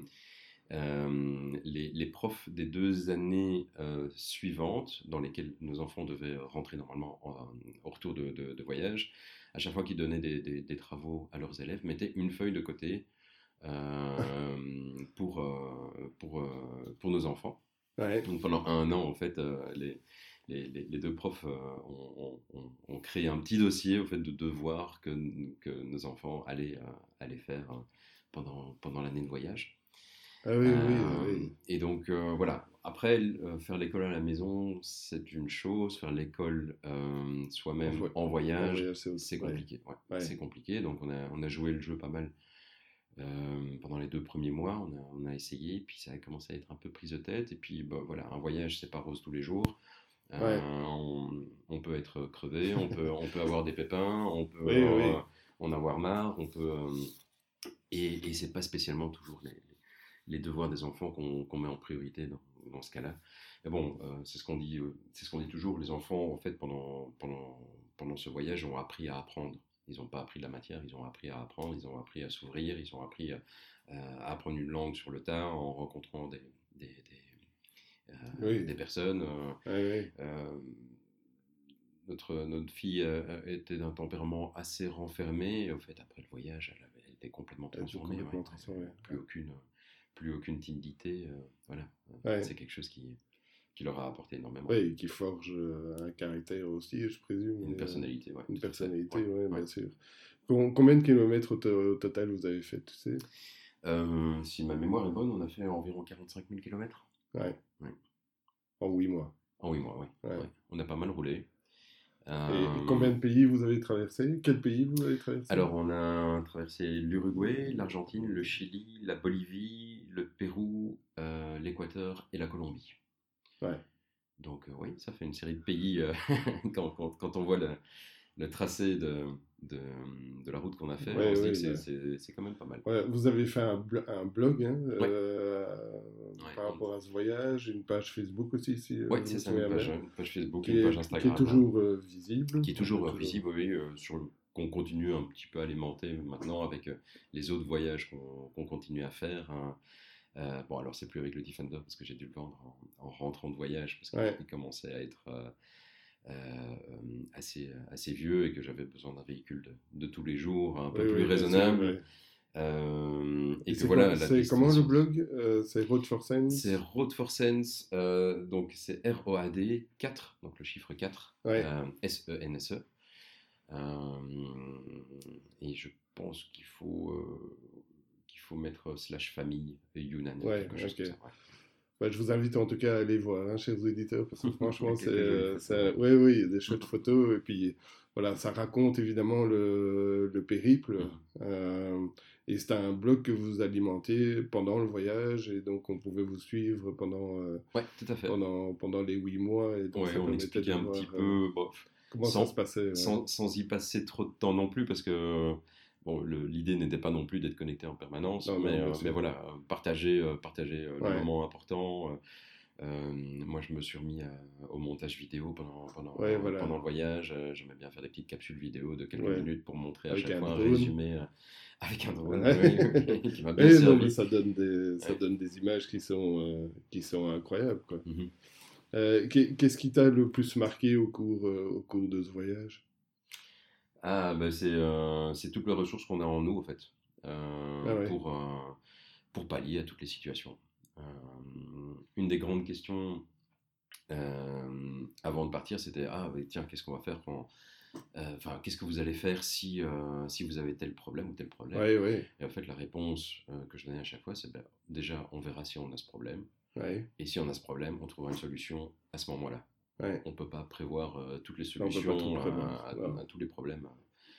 les, les profs des deux années euh, suivantes, dans lesquelles nos enfants devaient rentrer normalement en- au retour de, de- de voyage, à chaque fois qu'ils donnaient des, des- des travaux à leurs élèves, mettaient une feuille de côté euh, pour, euh, pour, euh, pour nos enfants. ouais, Donc pendant un an, en fait, euh, les, les, deux profs euh, ont, ont- ont- créé un petit dossier au fait, de devoirs que, que nos enfants allaient, euh, allaient faire euh, pendant, pendant l'année de voyage. Ah oui, oui, Euh, oui. Et donc, euh, voilà. Après, euh, faire l'école à la maison, c'est une chose. Faire l'école soi-même En vo- en voyage, c'est compliqué. ouais. Ouais. C'est compliqué. Donc, on a, on a joué le jeu pas mal euh, pendant les deux premiers mois. On a, on a essayé, puis ça a commencé à être un peu prise de tête. Et puis, bah, voilà, un voyage, c'est pas rose tous les jours. Euh, Ouais. on, on peut être crevé, on peut, on peut avoir des pépins, on peut Oui, euh, oui. en avoir marre, on peut. et et c'est pas spécialement toujours les, les devoirs des enfants qu'on met en priorité dans, dans ce cas-là. Mais bon, euh, c'est ce qu'on dit, euh, c'est ce qu'on dit toujours. Les enfants, en fait, pendant, pendant, pendant ce voyage, ont appris à apprendre. Ils n'ont pas appris de la matière, ils ont appris à apprendre, ils ont appris à s'ouvrir, ils ont appris à, à apprendre une langue sur le tas en rencontrant des, des, des, euh, Oui. des personnes. euh, euh, notre, notre fille euh, était d'un tempérament assez renfermé. Et au fait, après le voyage, elle, avait- elle était complètement Elle était transformée. complètement ouais. transformée, Plus ouais. aucune, plus aucune timidité. euh, voilà. Ouais. C'est quelque chose qui, qui leur a apporté énormément. Et qui forge euh, un caractère aussi, je présume. Une et, personnalité, ouais, Une personnalité, Ouais, ouais. bien sûr. Com- Combien de kilomètres au, to- au total vous avez fait, tu sais? Euh, si ma mémoire est bonne, on a fait environ 45 000 km Ouais. Ouais. En 8 mois. en 8 mois, oui. On a pas mal roulé. Et combien de pays vous avez traversé? Quel pays vous avez traversé? Alors, on a traversé l'Uruguay, l'Argentine, le Chili, la Bolivie, le Pérou, l'Équateur et la Colombie. Ouais. Donc oui, ça fait une série de pays [LAUGHS] quand, quand, quand, on voit le, le tracé de, de, de, la route qu'on a fait, c'est quand même pas mal. vous avez fait un, un blog hein, euh, par rapport à ce voyage, une page Facebook aussi. Si, oui, c'est ça, une page, une page, Facebook, une page Instagram. Qui est toujours euh, visible. Qui est toujours visible, oui, euh, sur qu'on continue un petit peu à alimenter maintenant avec les autres voyages qu'on continue à faire. Hein. bon, alors c'est plus avec le Defender parce que j'ai dû le vendre en, rentrant de voyage parce qu'il commençait à être euh, assez, assez vieux et que j'avais besoin d'un véhicule de, tous les jours, un peu plus raisonnable. Euh, et, que voilà. C'est comment le blog euh, C'est Road for Sense C'est Road for Sense, donc c'est R-O-A-D 4, donc le chiffre 4, S-E-N-S-E. et je pense qu'il faut, qu'il faut mettre slash famille Yunnan. quelque chose ça, je vous invite en tout cas à aller voir, hein, chers éditeurs, parce que [LAUGHS] franchement, c'est. Oui, oui, il y a des chouettes photos. Et puis, voilà, ça raconte évidemment le, le périple. Mmh. Euh, et c'est un blog que vous alimentez pendant le voyage. Et donc, on pouvait vous suivre pendant, euh, ouais, tout à fait. pendant, pendant les huit mois. Et donc, on expliquait un petit peu. Euh, comment ça se passait. Sans, sans, y passer trop de temps non plus, parce que Bon, l'idée n'était pas non plus d'être connecté en permanence, mais, euh, mais, voilà, partager, euh, partager euh, les moments importants. moi, je me suis remis au montage vidéo pendant, pendant, pendant le voyage. J'aimais bien faire des petites capsules vidéo de quelques minutes pour montrer à chaque fois un résumé [LAUGHS] avec un drone [LAUGHS] [LAUGHS] qui m'a bien servi. ça, donne des, ça donne des images qui sont, qui sont incroyables. Mmh qu'est-ce qui t'a le plus marqué au cours, au cours de ce voyage? Ah, bah c'est euh, c'est toutes les ressources qu'on a en nous, en fait, euh, ah pour, euh, pour pallier à toutes les situations. une des grandes questions avant de partir, c'était Ah, tiens, qu'est-ce qu'on va faire quand. Enfin, qu'est-ce que vous allez faire si, si vous avez tel problème ou tel problème Et en fait, la réponse que je donnais à chaque fois, c'est ben, déjà, on verra si on a ce problème. Et si on a ce problème, on trouvera une solution à ce moment-là. On ne peut pas prévoir euh, toutes les solutions à, tous les problèmes.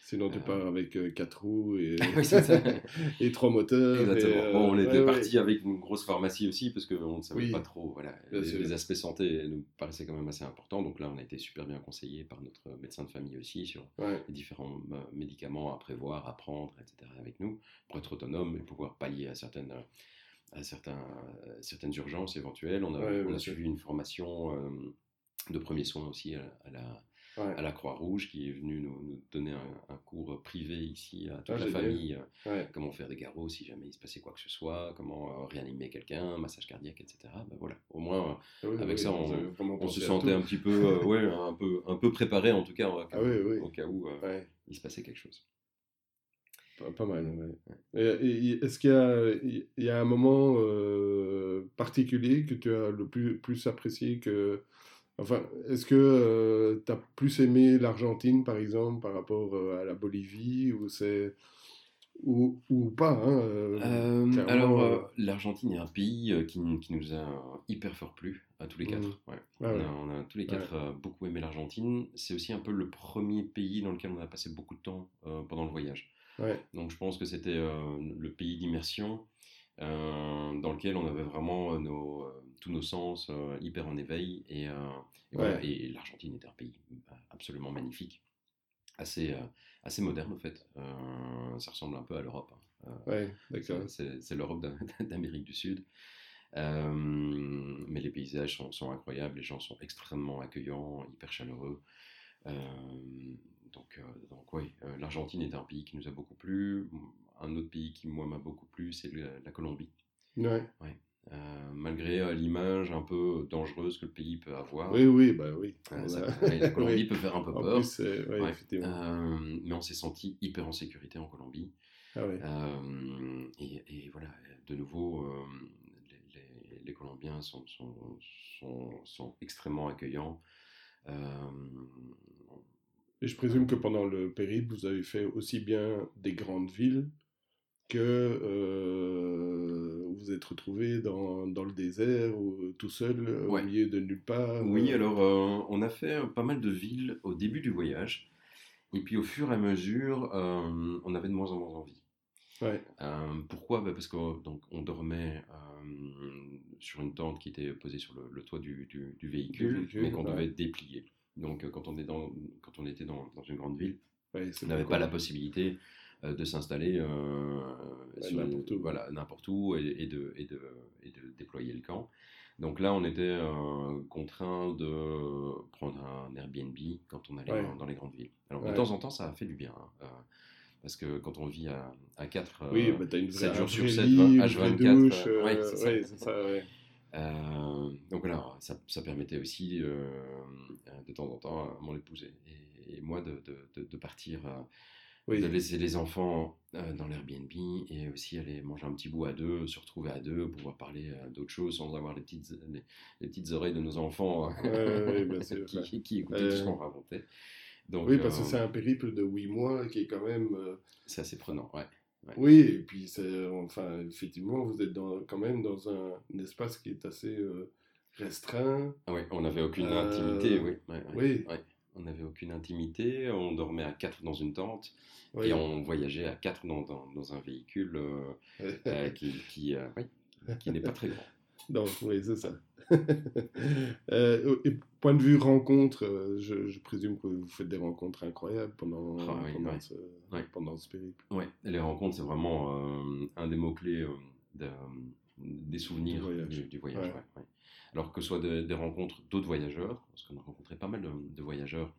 Sinon, tu pars avec euh, quatre roues et, [LAUGHS] [LAUGHS] et trois moteurs. Exactement. bon, on euh, était parti avec une grosse pharmacie aussi parce qu'on ne savait pas trop. Voilà, les, aspects santé nous paraissaient quand même assez importants. Donc là, on a été super bien conseillé par notre médecin de famille aussi sur les différents médicaments à prévoir, à prendre, etc. avec nous pour être autonome et pouvoir pallier à certaines à certains, certaines urgences éventuelles. On a, on a suivi une formation de premiers soins aussi à, la, à la Croix-Rouge qui est venue nous, nous donner un, cours privé ici à toute ah, la famille. Euh, comment faire des garrots si jamais il se passait quoi que ce soit, comment euh, réanimer quelqu'un, massage cardiaque, etc. Ben voilà, au moins ah avec ça on, se sentait un petit peu, euh, [LAUGHS] ouais, un peu, un peu préparé en tout cas ah au cas où il se passait quelque chose. Pas, mal, Est-ce qu'il y a, il y a un moment particulier que tu as le plus, plus apprécié que Enfin, est-ce que euh, tu as plus aimé l'Argentine, par exemple, par rapport euh, à la Bolivie, ou c'est ou, ou, pas hein, euh, Alors, l'Argentine est un pays qui, qui, nous a hyper fort plu à tous les quatre. Mmh. Ouais. Ah on, a, tous les quatre beaucoup aimé l'Argentine. C'est aussi un peu le premier pays dans lequel on a passé beaucoup de temps pendant le voyage. Donc, je pense que c'était le pays d'immersion. Dans lequel on avait vraiment nos, tous nos sens hyper en éveil et, et, l'Argentine est un pays absolument magnifique, assez, euh, assez moderne en fait. Euh, ça ressemble un peu à l'Europe. Hein. Euh. C'est l'Europe [LAUGHS] d'Amérique du Sud. mais les paysages sont, sont, incroyables, les gens sont extrêmement accueillants, hyper chaleureux. donc, donc oui, l'Argentine est un pays qui nous a beaucoup plu. Un autre pays qui, moi, m'a beaucoup plu, c'est la Colombie. Ouais. ouais. Euh, malgré euh, l'image un peu dangereuse que le pays peut avoir. Oui, oui, bah oui. la [LAUGHS] Colombie peut faire un peu peur. Euh, mais on s'est senti hyper en sécurité en Colombie. Ah et, voilà, de nouveau, les, Colombiens sont, sont, sont, sont extrêmement accueillants. et je présume que pendant le périple, vous avez fait aussi bien des grandes villes que vous êtes retrouvé dans, dans le désert ou tout seul au Ouais. milieu de nulle part. Oui, euh, alors euh, on a fait pas mal de villes au début du voyage, et puis au fur et à mesure, euh, on avait de moins en moins envie. Ouais, Euh, pourquoi? Bah, Parce qu'on donc, on dormait euh, sur une tente qui était posée sur le, le toit du, du- du véhicule, véhicule, mais qu'on ouais. devait déplier. Donc euh, quand on, est dans, quand on était dans, dans une grande ville, ouais, on n'avait pas la possibilité euh, de s'installer euh, Ouais, n'importe où. voilà, n'importe où et, et de, et, de, et de déployer le camp. Donc là, on était euh, contraint de prendre un Airbnb quand on allait Ouais. dans, les grandes villes. Alors de temps en temps, ça a fait du bien. hein, euh, parce que quand on vit à, à 4, Oui, bah, t'as une vraie, 7 un jours sur vrai 7, lit, une vraie H24. douche, euh, euh, ouais, c'est ça. ouais, c'est ça, ouais. [LAUGHS] Euh, donc voilà, ça, ça permettait aussi euh, de temps en temps à mon épouse et, et moi de, de, de- de partir, euh, Oui. de laisser les enfants euh, dans l'Airbnb et aussi aller manger un petit bout à deux, se retrouver à deux, pouvoir parler euh, d'autres choses sans avoir les petites, les, les petites oreilles de nos enfants Ouais, ouais, [LAUGHS] sûr, qui, écoutaient Euh, tout ce qu'on racontait. Donc Oui, parce que euh, c'est un périple de 8 mois qui est quand même. c'est assez prenant, ouais. Oui, et puis enfin, effectivement, vous êtes dans, quand même dans un, un espace qui est assez restreint. Ah ouais, on n'avait aucune intimité, oui. oui. On n'avait aucune intimité, on dormait à quatre dans une tente. Oui. Et on voyageait à quatre dans, dans, dans un véhicule euh, [LAUGHS] euh, qui, qui, euh, oui, qui n'est pas très grand. Donc, oui, c'est ça. [LAUGHS] Et point de vue rencontre, je, je présume que vous faites des rencontres incroyables pendant, Ah oui, pendant, ce, Ouais. pendant ce périple. Et les rencontres, c'est vraiment un des mots-clés de- des souvenirs Du voyage. du, du voyage. Ouais. ouais, ouais. Alors que ce soit de- des rencontres d'autres voyageurs, parce qu'on a rencontré pas mal de, de voyageurs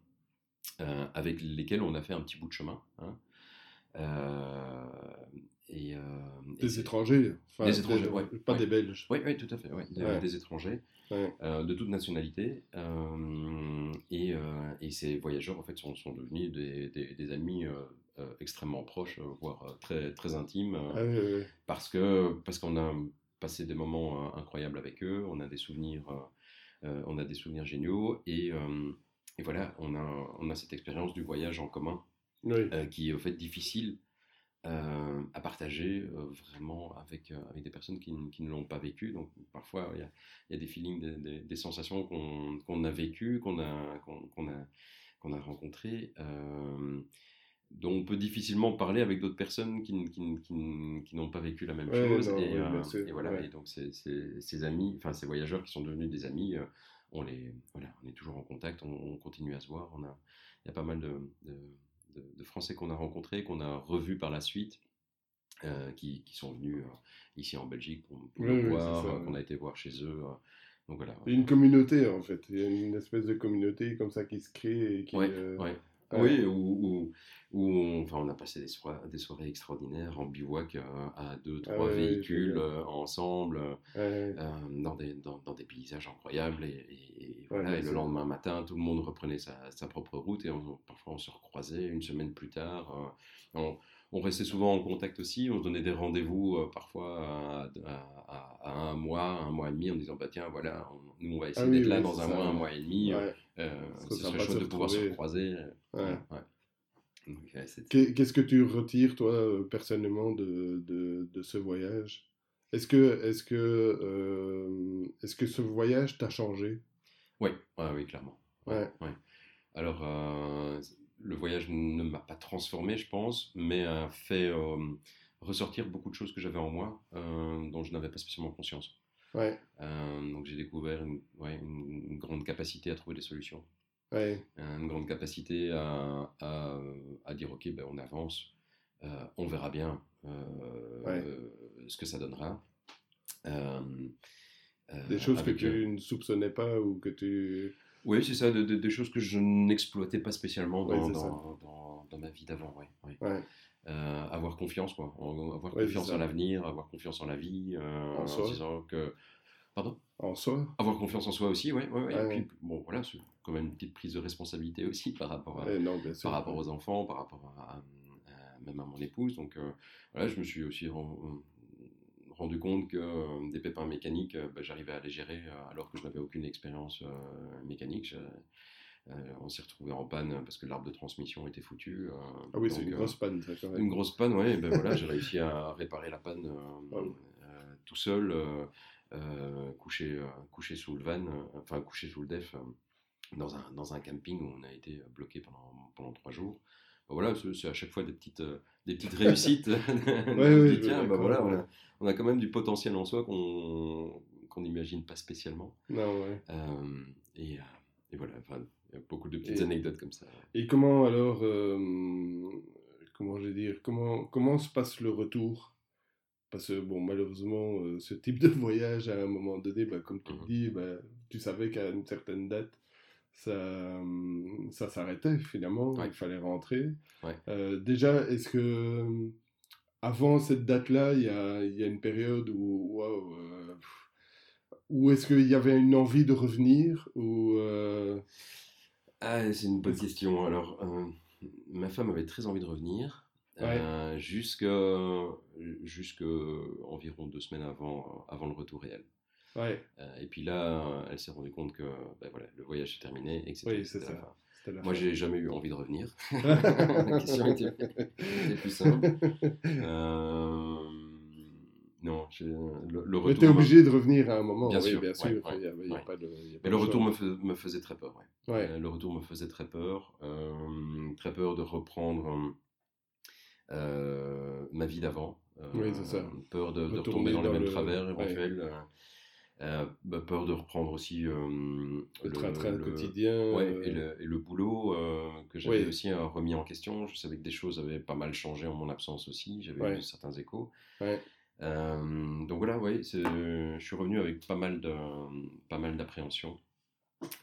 euh, avec lesquels on a fait un petit bout de chemin. hein. Euh, et, euh, et Des étrangers. enfin, Des étrangers, des- ouais, Pas ouais. des Belges. Oui, tout à fait. Des, étrangers de toute nationalité. et, et ces voyageurs, en fait, sont, sont devenus des, amis extrêmement proches, voire très, très intimes, Ah, parce que parce qu'on a passé des moments euh, incroyables avec eux, on a des souvenirs, euh, euh, on a des souvenirs géniaux, et, et voilà, on a, on a cette expérience du voyage en commun Oui. qui est au fait difficile euh, à partager euh, vraiment avec, euh, avec des personnes qui, qui ne l'ont pas vécu. Donc parfois, il y a, il y a des feelings, des, des- des sensations qu'on a vécues, qu'on a, qu'on a, qu'on a rencontrées, dont on peut difficilement parler avec d'autres personnes qui, qui, qui n'ont pas vécu la même Ouais, chose. non, et, oui, bien euh, et voilà, ouais. et donc ces, ces- ces amis, enfin ces voyageurs qui sont devenus des amis, euh, on, les, voilà, on est toujours en contact, on, on continue à se voir. On a, il y a pas mal de, de, de- de Français qu'on a rencontrés, qu'on a revus par la suite, euh, qui, qui sont venus euh, ici en Belgique pour, pour Oui, nous oui, c'est voir, ça, qu'on a été voir chez eux. donc voilà. Il y a une communauté en fait. Il y a une espèce de communauté comme ça qui se crée et qui. Euh. Oui, où on, enfin, on a passé des soirées, des soirées extraordinaires en bivouac euh, à deux, Ah trois ouais, ouais, véhicules euh, ensemble, euh, ouais. dans, des, dans, dans des paysages incroyables. Et, et- et voilà, et le lendemain matin, tout le monde reprenait sa, sa propre route et on- parfois on se recroisait une semaine plus tard. on, on restait souvent en contact aussi, on se donnait des rendez-vous euh, parfois à, à- à- à un mois, un mois et demi en disant bah tiens voilà, on- nous on va essayer Ah oui, d'être là dans un ça, mois, un mois et demi. Ouais. euh, Ce serait chouette de pouvoir se Ouais. Qu'est-ce que tu retires, toi, euh, personnellement, de, de, de ce voyage? Est-ce que, est que, euh, est que ce voyage t'a changé? Ouais, oui, clairement. Ouais. ouais. Alors, euh, le voyage ne m'a pas transformé, je pense, mais a fait euh, ressortir beaucoup de choses que j'avais en moi, euh, dont je n'avais pas spécialement conscience. Euh, donc, j'ai découvert une, ouais, une- une grande capacité à trouver des solutions, ouais, une grande capacité à, à, à dire, OK, ben, on avance, euh, on verra bien euh, Ouais. euh, ce que ça donnera. Euh, des choses que tu ne soupçonnais pas ou que tu... Oui, c'est ça, de- de- des choses que je n'exploitais pas spécialement dans, dans, dans- dans ma vie d'avant. avoir confiance, quoi. Avoir confiance en l'avenir, avoir confiance en la vie, En en, se disant que. Pardon? En soi Avoir confiance en soi aussi, ouais. ouais, ouais. Ouais, Et puis, bon, voilà, c'est quand même une petite prise de responsabilité aussi par rapport à, non, sûr. par rapport aux enfants, par rapport à, à- même à mon épouse. Donc euh, voilà, je me suis aussi ren- rendu compte que euh, des pépins mécaniques, euh, bah, j'arrivais à les gérer euh, alors que je n'avais aucune expérience euh, mécanique. Je- euh, on s'est retrouvé en panne parce que l'arbre de transmission était foutu. euh, Ah oui, c'est une euh, grosse panne, ça, quand même. une grosse panne, et ben voilà, j'ai réussi à réparer la panne euh, Wow. euh, tout seul, couché, couché sous le van, enfin couché sous le def dans un, dans un camping où on a été bloqué pendant, pendant trois jours. Bah voilà, c'est à chaque fois des petites, des petites [LAUGHS] réussites. [LAUGHS] ouais, tiens, bah voilà, on a, on a, quand même du potentiel en soi qu'on qu'on n'imagine pas spécialement. Non, ouais. et, et, voilà, enfin, il y a beaucoup de petites anecdotes comme ça. Et comment alors, comment je vais dire, comment, comment se passe le retour Parce que, bon, malheureusement, ce type de [LAUGHS] voyage, à un moment donné, bah, comme tu le mmh dis, bah, tu savais qu'à une certaine date, ça, ça s'arrêtait finalement, il fallait rentrer. Euh, déjà, est-ce que avant cette date-là, il y a, y a, une période où, euh, où est-ce qu'il y avait une envie de revenir ou euh, ah, C'est une bonne question. Alors, ma femme avait très envie de revenir. Jusqu'à environ deux semaines avant, avant le retour réel. Ouais. Euh, et puis là, elle s'est rendue compte que ben voilà, le voyage est terminé et Oui, c'est ça. Moi, j'ai jamais eu envie de revenir. [LAUGHS] [LAUGHS] la question était, plus simple. Euh, non, le, le retour. Mais obligé de revenir à un moment. Bien sûr, bien sûr. y y a pas de, Mais le retour me, me, faisait très peur. Euh, le retour me faisait très peur. très peur de reprendre ma vie d'avant. oui, c'est ça. Peur de, de retomber dans, les mêmes travers éventuels. Euh, bah, peur de reprendre aussi euh, le, train-train quotidien. Ouais, et, le, et, le, boulot euh, que j'avais aussi remis en question. Je savais que des choses avaient pas mal changé en mon absence aussi. J'avais eu certains échos. donc voilà, ouais, je suis revenu avec pas mal de, pas mal d'appréhension.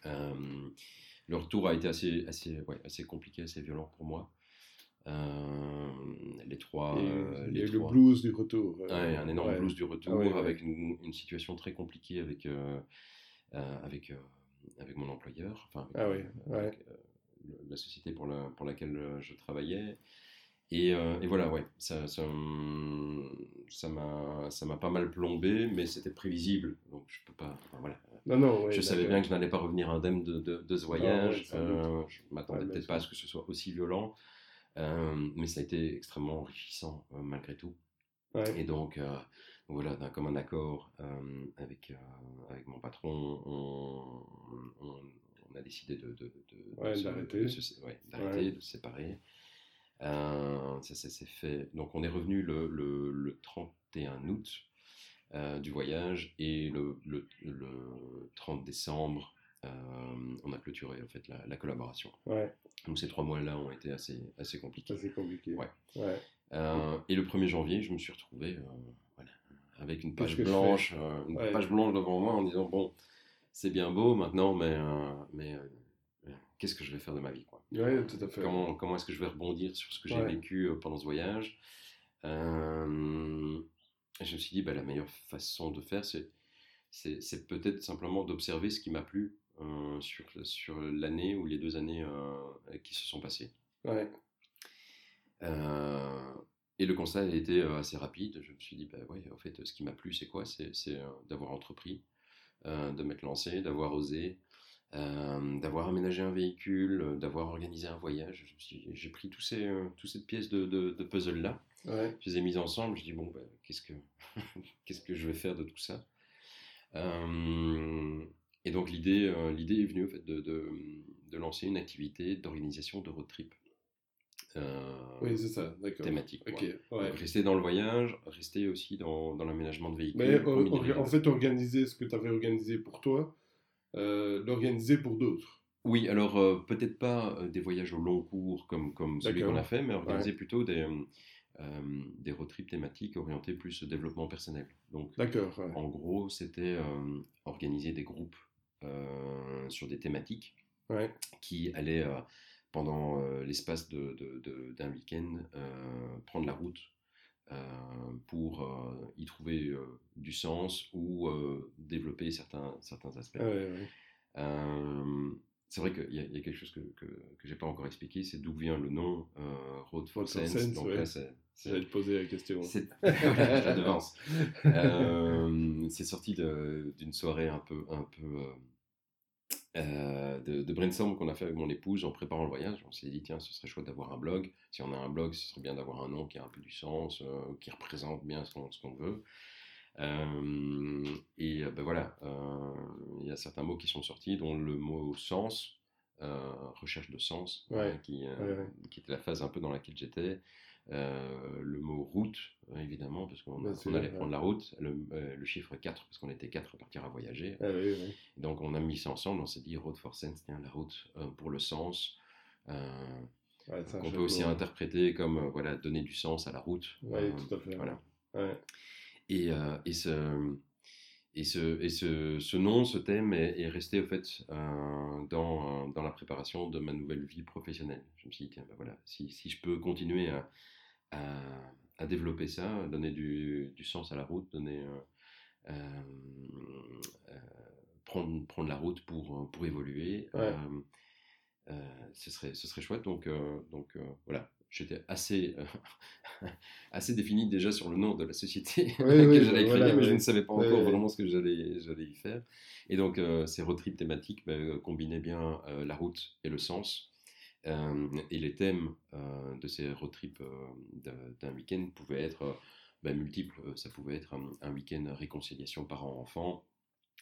le retour a été assez, assez, assez compliqué, assez violent pour moi. Euh, les trois. Euh, les le blues du retour. Euh, un énorme blues du retour avec une, une, situation très compliquée avec, avec, avec mon employeur, enfin avec, ah la société pour, la, pour laquelle je travaillais. Et, et, voilà, ouais, ça, ça, ça m'a, ça m'a pas mal plombé, mais c'était prévisible, donc je peux pas, voilà. Non, non, je savais bien que je n'allais pas revenir indemne de, de, de ce voyage. je m'attendais peut-être pas à ce que ce soit aussi violent. Mais ça a été extrêmement enrichissant malgré tout. Et donc, euh, voilà, d'un commun accord avec, avec mon patron, on, on, a décidé de, de, d'arrêter, de, se séparer. ça, s'est fait. Donc, on est revenu le, le, le 31 août du voyage et le, le, le 30 décembre, on a clôturé en fait la, la collaboration. Ouais. Donc ces trois mois-là ont été assez, assez compliqués. Assez compliqués. Ouais. Euh, et le 1er janvier, je me suis retrouvé euh, voilà, avec une page blanche, euh, une page blanche devant moi en disant bon, c'est bien beau maintenant, mais, mais qu'est-ce que je vais faire de ma vie quoi? Tout à fait. Comment, comment est-ce que je vais rebondir sur ce que j'ai vécu pendant ce voyage? Je me suis dit bah, la meilleure façon de faire, c'est peut-être simplement d'observer ce qui m'a plu sur, sur l'année ou les deux années euh, qui se sont passées. Ouais. Euh, et le constat a été assez rapide. Je me suis dit, bah ouais, en fait, ce qui m'a plu, c'est quoi? C'est d'avoir entrepris, de m'être lancé, d'avoir osé, d'avoir aménagé un véhicule, d'avoir organisé un voyage. J'ai pris tous ces, toutes ces pièces de, de, puzzle-là, ouais. je les ai mises ensemble. Je dis, bon, bah, qu'est-ce que [LAUGHS] qu'est-ce que je vais faire de tout ça? Et donc l'idée, euh, l'idée est venue en fait, de, de, lancer une activité d'organisation de road trip. Euh, oui, c'est ça, d'accord. Thématique. Ouais. rester dans le voyage, rester aussi dans, dans l'aménagement de véhicules. Mais en fait, organiser ce que tu avais organisé pour toi, euh, l'organiser pour d'autres. Oui, alors peut-être pas des voyages au long cours comme, comme celui qu'on a fait, mais organiser plutôt des, des road trips thématiques orientés plus au développement personnel. Donc, en gros, c'était organiser des groupes euh, sur des thématiques qui allaient, euh, pendant euh, l'espace d'un de, de, week-end, prendre la route pour y trouver du sens ou développer certains, certains aspects. C'est vrai qu'il y, a quelque chose que, que, que j'ai pas encore expliqué, c'est d'où vient le nom Road for Sense. sense Donc là, c'est, J'allais te poser la question. C'est... [LAUGHS] [LAUGHS] Euh, c'est sorti d'une soirée un peu, un peu euh, de, de, brainstorm qu'on a fait avec mon épouse en préparant le voyage. On s'est dit, tiens, ce serait chouette d'avoir un blog. Si on a un blog, ce serait bien d'avoir un nom qui a un peu du sens, euh, qui représente bien ce qu'on, veut. Et ben voilà, il y a certains mots qui sont sortis, dont le mot sens, recherche de sens, qui, qui, était la phase un peu dans laquelle j'étais. le mot route, évidemment, parce qu'on allait prendre la route, le, chiffre 4, parce qu'on était 4 à partir à voyager. Ah donc on a mis ça ensemble, on s'est dit Road for Sense, la route pour le sens. on peut aussi interpréter comme voilà, donner du sens à la route. Oui, tout à fait. Voilà. Et, et, ce, et, ce, et ce, ce, nom, ce thème est, resté au fait dans, dans, la préparation de ma nouvelle vie professionnelle. Je me suis dit, tiens, ben voilà, si, si, je peux continuer à, à, à, développer ça, donner du, du, sens à la route, donner, prendre, prendre la route pour, pour évoluer, ce, serait, ce serait chouette. Donc, donc voilà, j'étais assez, euh, [LAUGHS] assez défini déjà sur le nom de la société [LAUGHS] que j'allais créer, mais je ne savais pas encore vraiment ce que j'allais, j'allais y faire. Et donc, euh, ces road trips thématiques bah, combinaient bien euh, la route et le sens. et les thèmes de ces road trips d'un week-end pouvaient être bah, multiples. Ça pouvait être un, un week-end réconciliation parents-enfants,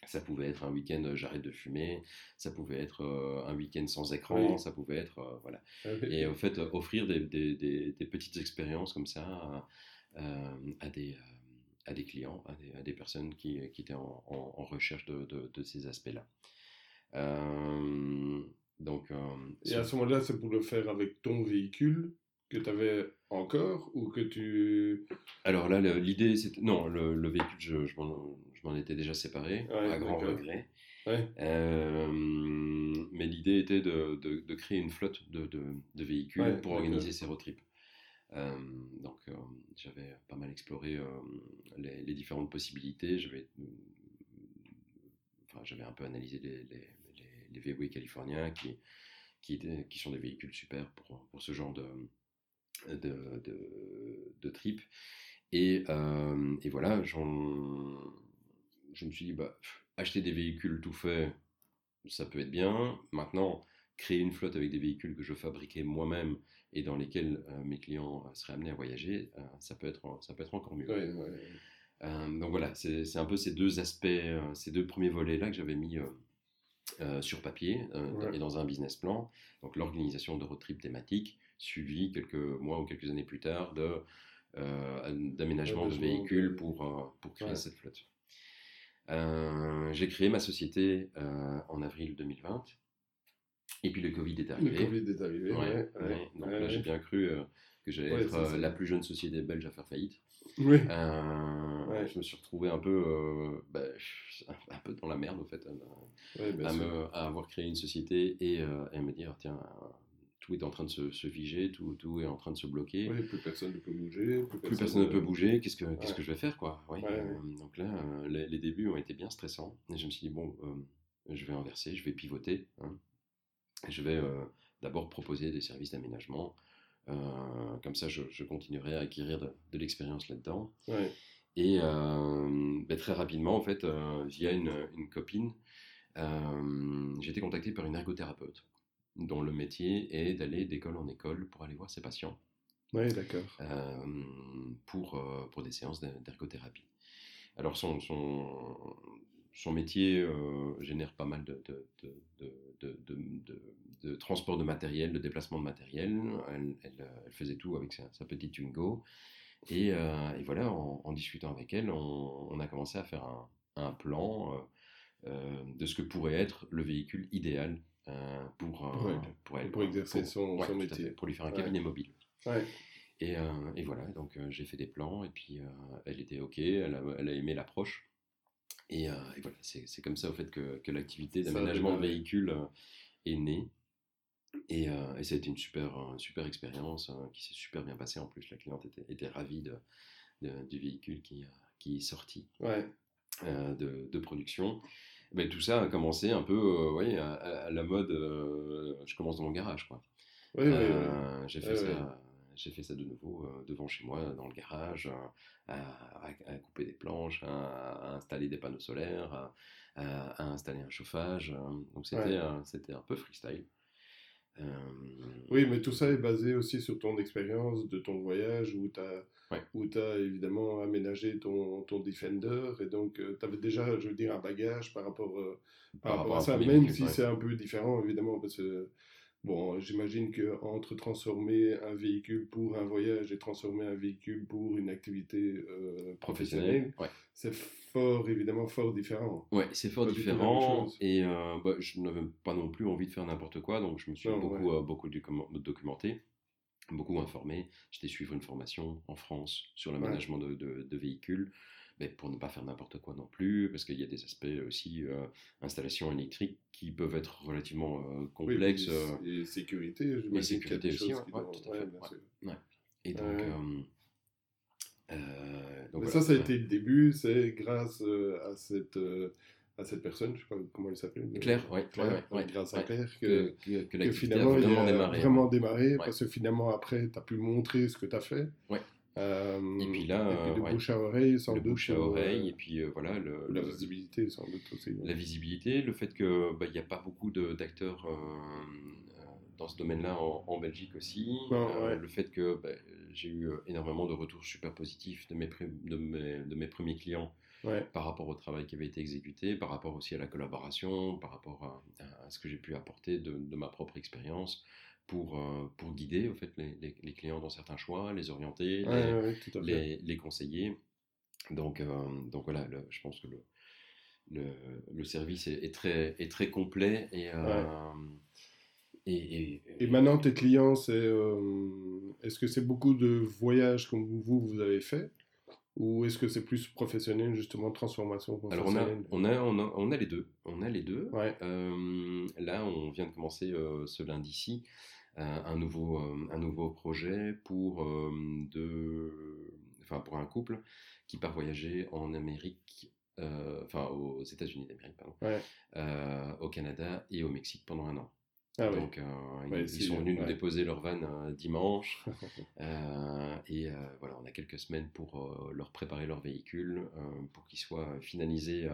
ça pouvait être un week-end euh, j'arrête de fumer, ça pouvait être euh, un week-end sans écran, ça pouvait être euh, voilà. Ah et en fait offrir des, des, des, petites expériences comme ça à, des à des clients, à des, à des personnes qui, qui, étaient en, en, recherche de, de, de ces aspects-là. donc, et à ce moment-là, c'est pour le faire avec ton véhicule que tu avais encore ou que tu... Alors là, l'idée, c'était... Non, le, le véhicule, je, je m'en étais déjà séparé, à grand regret. Euh, mais l'idée était de, de, créer une flotte de, de véhicules pour organiser ces road trips. Euh, donc euh, j'avais pas mal exploré les, les, différentes possibilités. J'avais, enfin, un peu analysé les, les, les, VW californiens qui, qui, étaient, qui sont des véhicules super pour, pour ce genre de, de, de, de trip. Et, et voilà, j'en je me suis dit, bah, acheter des véhicules tout faits, ça peut être bien. Maintenant, créer une flotte avec des véhicules que je fabriquais moi-même et dans lesquels euh, mes clients euh, seraient amenés à voyager, euh, ça, peut être, ça peut être encore mieux. donc voilà, c'est un peu ces deux aspects, ces deux premiers volets-là que j'avais mis sur papier et dans un business plan. Donc l'organisation de road trip thématique, suivi quelques mois ou quelques années plus tard de d'aménagement de véhicules pour, pour créer cette flotte. Euh, j'ai créé ma société euh, en avril 2020. Et puis le Covid est arrivé. Le Covid est arrivé, ouais. Donc là, j'ai bien cru euh, que j'allais être la plus jeune société belge à faire faillite. Oui. Je me suis retrouvé un peu, bah, [LAUGHS] un peu dans la merde, au fait, à, me, à, avoir créé une société et, à me dire, tiens, tout est en train de se, se figer, tout, tout, est en train de se bloquer. Oui, plus personne ne peut bouger. Plus, personne, ne peut bouger. Qu'est-ce que, qu'est-ce que je vais faire, quoi euh, Donc là, euh, les, débuts ont été bien stressants. Et je me suis dit, bon, euh, je vais inverser, je vais pivoter. Hein. Je vais d'abord proposer des services d'aménagement. comme ça, je, continuerai à acquérir de, l'expérience là-dedans. Et ben, très rapidement, en fait, via une, une copine, j'ai été contacté par une ergothérapeute dont le métier est d'aller d'école en école pour aller voir ses patients. Oui, d'accord. Euh, pour, euh, pour des séances d'ergothérapie. Alors, son, son, son métier euh, génère pas mal de, de, de, de, transport de matériel, de déplacement de matériel. Elle, elle, faisait tout avec sa, petite Twingo. Et, et voilà, en, discutant avec elle, on, on, a commencé à faire un, un plan de ce que pourrait être le véhicule idéal euh, pour, euh, pour, pour, exercer son, son métier. pour lui faire un cabinet mobile. Et, euh, et, voilà, donc j'ai fait des plans et puis elle était OK, elle a, elle a aimé l'approche. Et, et, voilà, c'est comme ça au fait que, que l'activité d'aménagement de véhicules est née. Et, et, ça a été une super, super expérience qui s'est super bien passée en plus. La cliente était, était ravie de, du véhicule qui, qui est sorti ouais. de, de, production. Ben, tout ça a commencé un peu euh, à, la mode euh, je commence dans mon garage. Quoi. Euh, j'ai fait, ça, j'ai fait ça de nouveau devant chez moi, dans le garage, à, couper des planches, à, installer des panneaux solaires, à, installer un chauffage. Donc c'était, c'était un peu freestyle. Oui, mais tout ça est basé aussi sur ton expérience de ton voyage où tu as, as évidemment aménagé ton, ton Defender et donc tu avais déjà, je veux dire, un bagage par rapport, par, rapport, à ça, même si c'est un peu différent évidemment parce que Bon, j'imagine que entre transformer un véhicule pour un voyage et transformer un véhicule pour une activité euh, professionnelle, c'est fort, évidemment, fort différent. Ouais, c'est fort différent. Et euh, bah, je n'avais pas non plus envie de faire n'importe quoi, donc je me suis beaucoup, euh, beaucoup documenté, beaucoup informé. J'étais suivre une formation en France sur le management de, de véhicules mais pour ne pas faire n'importe quoi non plus, parce qu'il y a des aspects aussi, euh, installation électrique, qui peuvent être relativement euh, complexes. Oui, et sécurité, je Et sécurité aussi, ouais, tout à fait. Ouais, Et donc... Euh, donc ça, ça a été le début, c'est grâce à cette à cette personne, je sais pas comment elle s'appelle. Claire, oui. Claire, grâce à Claire, que, que, finalement, a vraiment il a démarré. Vraiment démarré parce que finalement, après, tu as pu montrer ce que tu as fait. Euh, et puis là, et puis de bouche à oreille, sans le doute. bouche à oreille, et puis euh, voilà. Le, la visibilité, sans doute aussi. La visibilité, le fait qu'il bah, n'y a pas beaucoup d'acteurs euh, dans ce domaine-là en, Belgique aussi. Le fait que bah, j'ai eu énormément de retours super positifs de mes, de mes, de mes premiers clients par rapport au travail qui avait été exécuté, par rapport aussi à la collaboration, par rapport à, ce que j'ai pu apporter de, de ma propre expérience pour, euh, pour guider au fait, les, les, clients dans certains choix, les orienter, les, les, conseiller. Donc, euh, donc voilà, je pense que le, le, le service est, très, est très complet et, euh, et, et, maintenant, tes clients, c'est est-ce que c'est beaucoup de voyages comme vous, vous avez fait ou est-ce que c'est plus professionnel, justement, transformation Alors, on a, on, a, on, a, on a les deux. On a les deux. là, on vient de commencer ce lundi-ci un, nouveau, euh, un nouveau projet pour, euh, de, enfin, pour un couple qui part voyager en Amérique, euh, enfin aux États-Unis d'Amérique, pardon, au Canada et au Mexique pendant un an. Ah Donc, ils, sont venus nous déposer leur van dimanche. [LAUGHS] et voilà, on a quelques semaines pour leur préparer leur véhicule, pour qu'il soit finalisé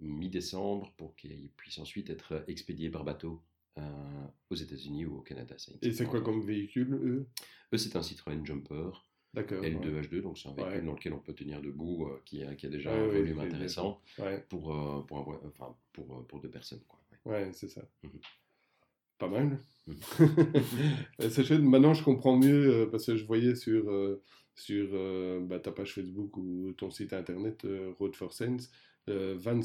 mi-décembre, pour qu'il puisse ensuite être expédié par bateau euh, aux États-Unis ou au Canada. Et c'est quoi comme véhicule, eux? Eux, c'est un Citroën Jumper. L2H2, donc c'est un véhicule dans lequel on peut tenir debout, euh, qui, a, qui, a, déjà un volume intéressant pour, euh, pour, enfin, pour, pour, deux personnes. Quoi. Ouais, c'est ça. Mhm. Pas mal. Mhm. [LAUGHS] maintenant je comprends mieux, parce que je voyais sur, sur bah, ta page Facebook ou ton site internet Road for Sense, Vans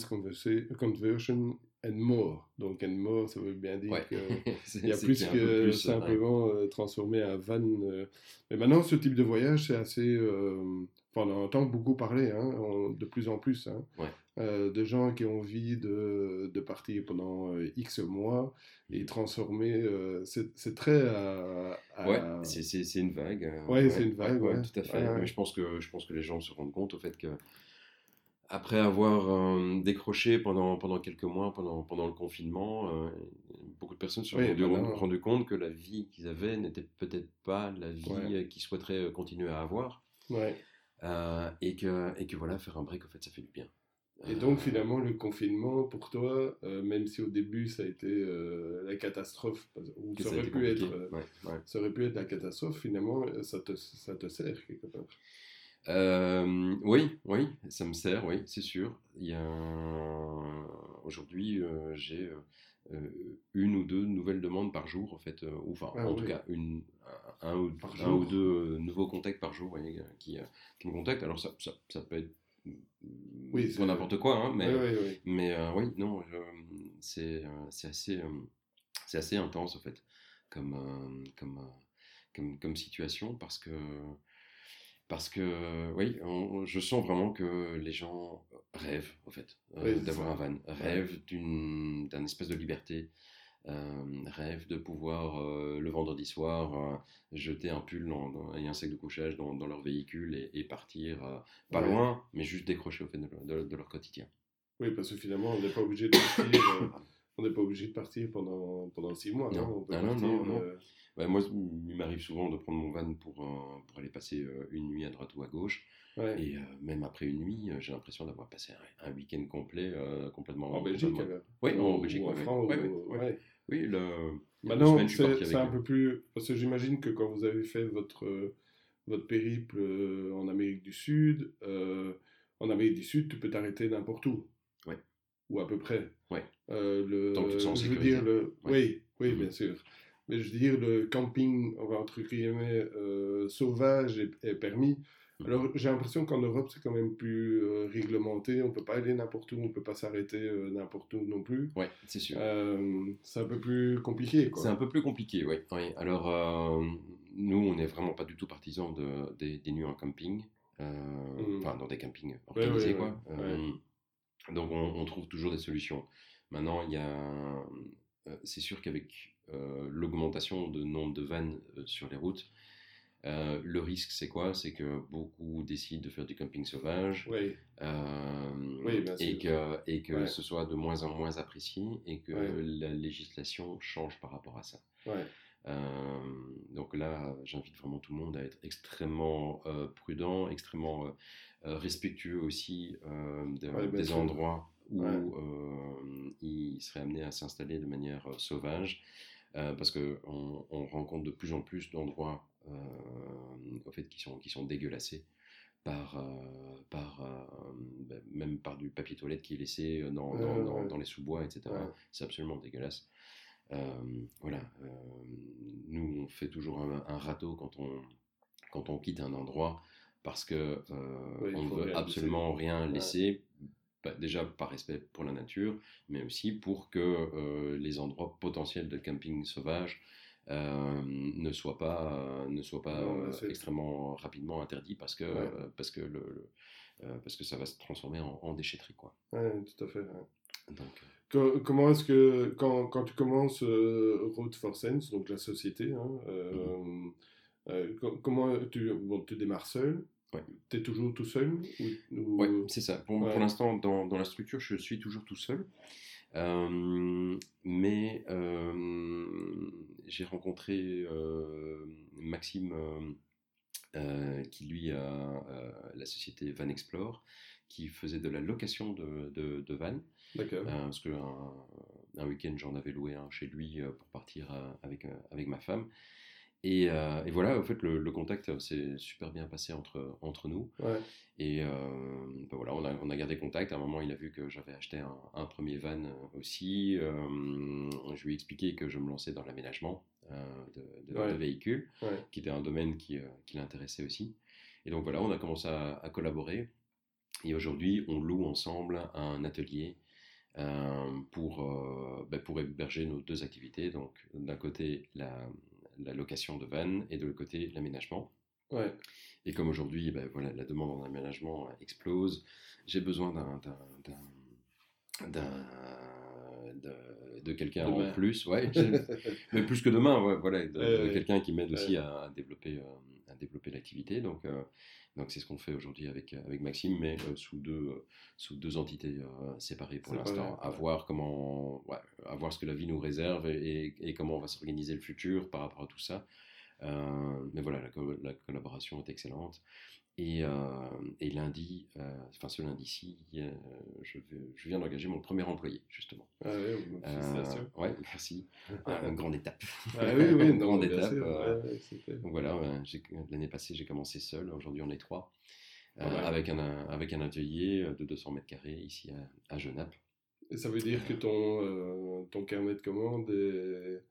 Conversion and more. Donc and more, ça veut bien dire qu'il [LAUGHS] y a plus que simplement euh, transformer un van. Euh. Mais maintenant, ce type de voyage, c'est assez... Euh... Enfin, on entend beaucoup parler, hein, de plus en plus, hein, euh, de gens qui ont envie de, de partir pendant X mois et transformer. c'est très... Ouais, c'est une vague. ouais, c'est une vague, ouais, Tout à fait. Mais je pense, que, je pense que les gens se rendent compte au fait que après avoir euh, décroché pendant, pendant quelques mois, pendant, pendant le confinement, euh, beaucoup de personnes se sont rendues compte que la vie qu'ils avaient n'était peut-être pas la vie qu'ils souhaiteraient continuer à avoir. Ouais. Euh, et, que, et que voilà, faire un break, en fait, ça fait du bien. Et donc finalement, le confinement, pour toi, même si au début ça a été la catastrophe, ou ça aurait, pu être, ça aurait pu être la catastrophe, finalement, ça te, ça te sert quelque part. Euh, oui, oui, ça me sert, oui, c'est sûr. Il y a aujourd'hui, euh, j'ai euh, une ou deux nouvelles demandes par jour, en fait, ou enfin, ah en tout cas, une, un, ou, un ou deux nouveaux contacts par jour qui, qui, me contactent. Alors, ça, ça, ça peut être oui, pour n'importe quoi, hein, mais, oui, mais oui, non, c'est assez, c'est assez intense, en fait, comme, comme, comme, comme situation, parce que parce que, oui, je sens vraiment que les gens rêvent, en fait, euh, d'avoir un van, rêvent d'un espèce de liberté, euh, rêvent de pouvoir, euh, le vendredi soir, jeter un pull et un sac de couchage dans, leur véhicule et, partir, pas loin, mais juste décrocher au fait de, leur quotidien. Oui, parce que finalement, on n'est pas obligé de partir. [COUGHS] on n'est pas obligé de partir pendant, pendant six mois. Non, ah non, non, non, bah, moi, il m'arrive souvent de prendre mon van pour, euh, pour aller passer euh, une nuit à droite ou à gauche. Et euh, même après une nuit, j'ai l'impression d'avoir passé un, week-end complet, complètement en Belgique. Oui, en Belgique. en France. Oui, le. Suis parti c'est un peu plus. Parce que j'imagine que quand vous avez fait votre, euh, votre périple euh, en Amérique du Sud, euh, en Amérique du Sud, tu peux t'arrêter n'importe où. Ou à peu près. Ouais. Euh, le, tu te sens en je veux sécurité. dire, le, oui, oui, Mhm. bien sûr. Mais je veux dire, le camping, on va entre guillemets, euh, sauvage est, est permis. Mhm. Alors, j'ai l'impression qu'en Europe, c'est quand même plus euh, réglementé. On peut pas aller n'importe où, on peut pas s'arrêter euh, n'importe où non plus. Ouais, c'est sûr. Euh, c'est un peu plus compliqué. C'est un peu plus compliqué, oui. oui. Alors, nous, on n'est vraiment pas du tout partisans de, des, des nuits en camping, Mhm. enfin dans des campings organisés, ouais, quoi. ouais, donc, on, on trouve toujours des solutions. Maintenant, il y a, euh, c'est sûr qu'avec euh, l'augmentation de nombre de vannes euh, sur les routes, euh, le risque, c'est quoi? C'est que beaucoup décident de faire du camping sauvage. Oui, Oui, bien et que, et que Ouais. ce soit de moins en moins apprécié et que Ouais. la législation change par rapport à ça. ouais. Euh, donc là, j'invite vraiment tout le monde à être extrêmement euh, prudent, extrêmement euh, respectueux aussi de- Ouais, bien des sûr. endroits où Ouais. ils seraient amenés à s'installer de manière sauvage, euh, parce qu'on on on rencontre de plus en plus d'endroits euh, au fait, qui, sont, qui sont dégueulassés par, euh, par ben, même par du papier toilette qui est laissé dans, dans, les sous-bois, etc. Ouais. C'est absolument dégueulasse. Euh, voilà, euh, nous on fait toujours un, un râteau quand on, quand on quitte un endroit parce que euh, Oui, on ne veut rien absolument rien Ouais. laisser, bah, déjà par respect pour la nature, mais aussi pour que les endroits potentiels de camping sauvage euh, ne soient pas, euh, ne soient pas Non, euh, extrêmement rapidement interdits parce que, Ouais. parce que, le, le- parce que ça va se transformer en, en déchetterie. Quoi. Ouais, tout à fait. ouais. Donc, Co- comment est-ce que, quand, quand tu commences euh, Road for Sense, donc la société, hein, euh, euh, co- comment tu, bon, tu démarres seul? Ouais. Tu es toujours tout seul ou, ou- Ouais, c'est ça. Pour, pour l'instant, dans, dans la structure, je suis toujours tout seul. Mais j'ai rencontré Maxime, qui lui a la société Van Explore, qui faisait de la location de, de, de vannes. Euh, parce qu'un un week-end, j'en avais loué un chez lui euh, pour partir euh, avec, euh, avec ma femme. Et, euh, et voilà, en fait, le, le contact euh, s'est super bien passé entre, entre nous. Ouais. Et euh, ben voilà, on a, on a gardé contact. À un moment, il a vu que j'avais acheté un, un premier van euh, aussi. Euh, je lui ai expliqué que je me lançais dans l'aménagement euh, de, de- Ouais. de véhicules, Ouais. qui était un domaine qui, euh, qui l'intéressait aussi. Et donc voilà, on a commencé à, à collaborer. Et aujourd'hui, on loue ensemble un atelier euh, pour, euh, ben, pour héberger nos deux activités. Donc d'un côté, la, la location de vannes et de l'autre côté, l'aménagement. Ouais. Et comme aujourd'hui, ben voilà, la demande en aménagement euh, explose, j'ai besoin d'un, de, de quelqu'un De en plus, ouais, [LAUGHS] mais plus que demain, ouais, voilà, de, Ouais, quelqu'un qui m'aide aussi à, à développer, euh, développer l'activité. Donc, euh, donc c'est ce qu'on fait aujourd'hui avec, avec Maxime, mais euh, sous, deux, euh, sous deux entités euh, séparées pour l'instant, à voir comment, ouais, à voir ce que la vie nous réserve et, et- et comment on va s'organiser le futur par rapport à tout ça. Euh, mais voilà, la, co- la collaboration est excellente. Et, euh, et lundi, euh, enfin ce lundi-ci, euh, je, viens d'engager mon premier employé, justement. Ah félicitations. ouais, merci. Ah, [LAUGHS] une grande étape. Ah oui, oui, [LAUGHS] Une grande étape. sûr, ouais, donc voilà, l'année passée, j'ai commencé seul. Aujourd'hui, on est trois. Euh, mal. avec, un, avec un atelier de 200 mètres carrés ici à, à Genappe. Et ça veut dire que ton, euh, ton carnet de commandes est,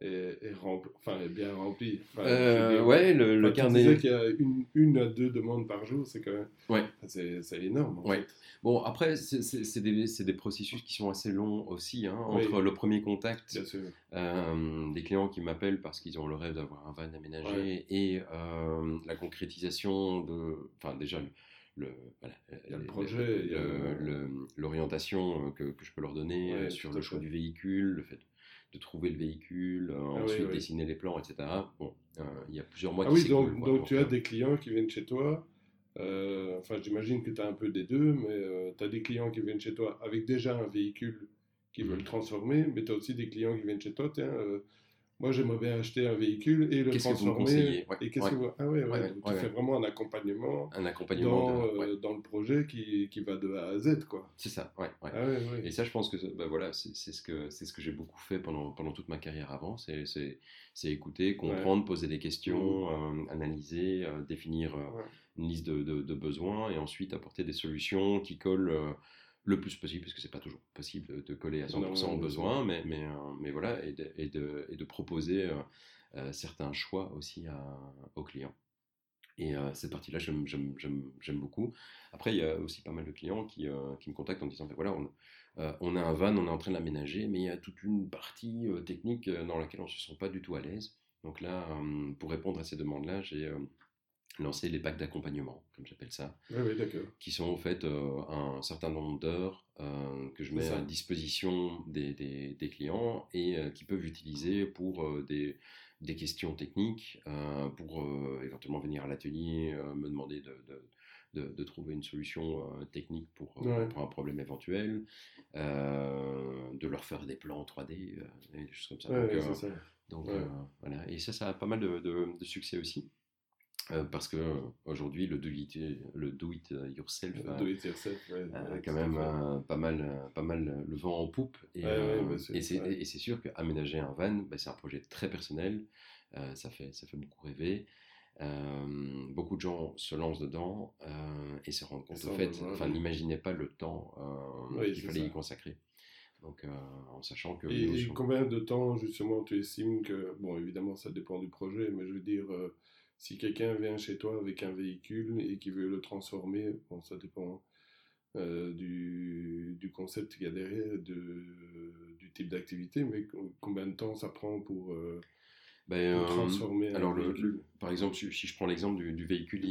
est, est rempli, enfin, est bien rempli. Enfin, Euh, dire, ouais, le, le carnet. disais qu'il y a une, une à deux demandes par jour, c'est quand même. Ouais. enfin, C'est c'est énorme. en Ouais. fait. Bon, après, c'est des, c'est des processus qui sont assez longs aussi. hein, Oui. entre le premier contact, euh, des clients qui m'appellent parce qu'ils ont le rêve d'avoir un van aménagé Ouais. et euh, la concrétisation de. Enfin, déjà, le. le- voilà, Il y a le projet, l'orientation que, que je peux leur donner Ouais, euh, sur le choix du véhicule, le fait de trouver le véhicule, euh, Ah ensuite oui. dessiner les plans, etc. Bon, euh, il y a plusieurs mois Ah oui, donc, quoi, donc tu as des clients qui viennent chez toi. euh, enfin, j'imagine que tu as un peu des deux, mais tu as des clients qui viennent chez toi avec déjà un véhicule qui veulent Mhm. transformer, mais tu as aussi des clients qui viennent chez toi. Tiens, moi j'aimerais bien acheter un véhicule et le Qu'est-ce que vous me transformer. conseillez? Ouais, Et qu'est-ce que vous... Ah ouais, tu fais vraiment un accompagnement Un accompagnement dans, de. ouais. euh, dans le projet qui, qui va de A à Z, quoi. C'est ça, ouais. Ah. Et ça, je pense que bah, voilà, c'est ce que, c'est ce que j'ai beaucoup fait pendant, pendant toute ma carrière avant. C'est c'est- c'est écouter, comprendre, poser des questions, euh, analyser, euh, définir une liste de, de- de besoins et ensuite apporter des solutions qui collent le plus possible, parce que c'est pas toujours possible de, de coller à 100% Non, aux bien besoins, mais, mais, euh, mais voilà, et de, et de, et de proposer euh, euh, certains choix aussi à- aux clients. Et euh, cette partie-là, j'aime- beaucoup. Après, il y a aussi pas mal de clients qui, euh, qui me contactent en disant, ben voilà, on, euh, on a un van, on est en train de l'aménager, mais il y a toute une partie technique dans laquelle on ne se sent pas du tout à l'aise. Donc là, pour répondre à ces demandes-là, j'ai lancé les packs d'accompagnement, comme j'appelle ça, ouais, d'accord. qui sont en fait euh, un certain nombre d'heures euh, que je mets à disposition des, des- des clients et euh, qui peuvent utiliser pour euh, des, des questions techniques, pour éventuellement venir à l'atelier, me demander de, de- de- de trouver une solution euh, technique pour, Ouais. pour un problème éventuel, euh, de leur faire des plans 3D, euh, et des choses comme ça. Ouais, Donc, ouais, donc voilà, et ça, ça a pas mal de, de- de succès aussi. Euh, parce que euh, aujourd'hui, le do it, le do it yourself a, Do it yourself, ouais, a ouais, quand même euh, pas mal, euh, pas mal euh, le vent en poupe. Et, Ouais, ouais, euh, bah, c'est- et c'est sûr qu'aménager un van, bah, c'est un projet très personnel. euh, ça fait, ça fait beaucoup rêver. Euh, beaucoup de gens se lancent dedans euh, et se rendent compte, au fait, enfin, n'imaginaient pas le temps euh, qu'il fallait ça. y consacrer. Donc, euh, en sachant que Et, combien de temps, justement, tu estimes que, bon, évidemment, ça dépend du projet, mais je veux dire, euh, si quelqu'un vient chez toi avec un véhicule et qui veut le transformer, bon, ça dépend euh, du, du concept qu'il y a derrière, de, du type d'activité, mais co- combien de temps ça prend pour, euh, Ben, pour euh, transformer un le, véhicule? le- par exemple, si, je prends l'exemple du, du véhicule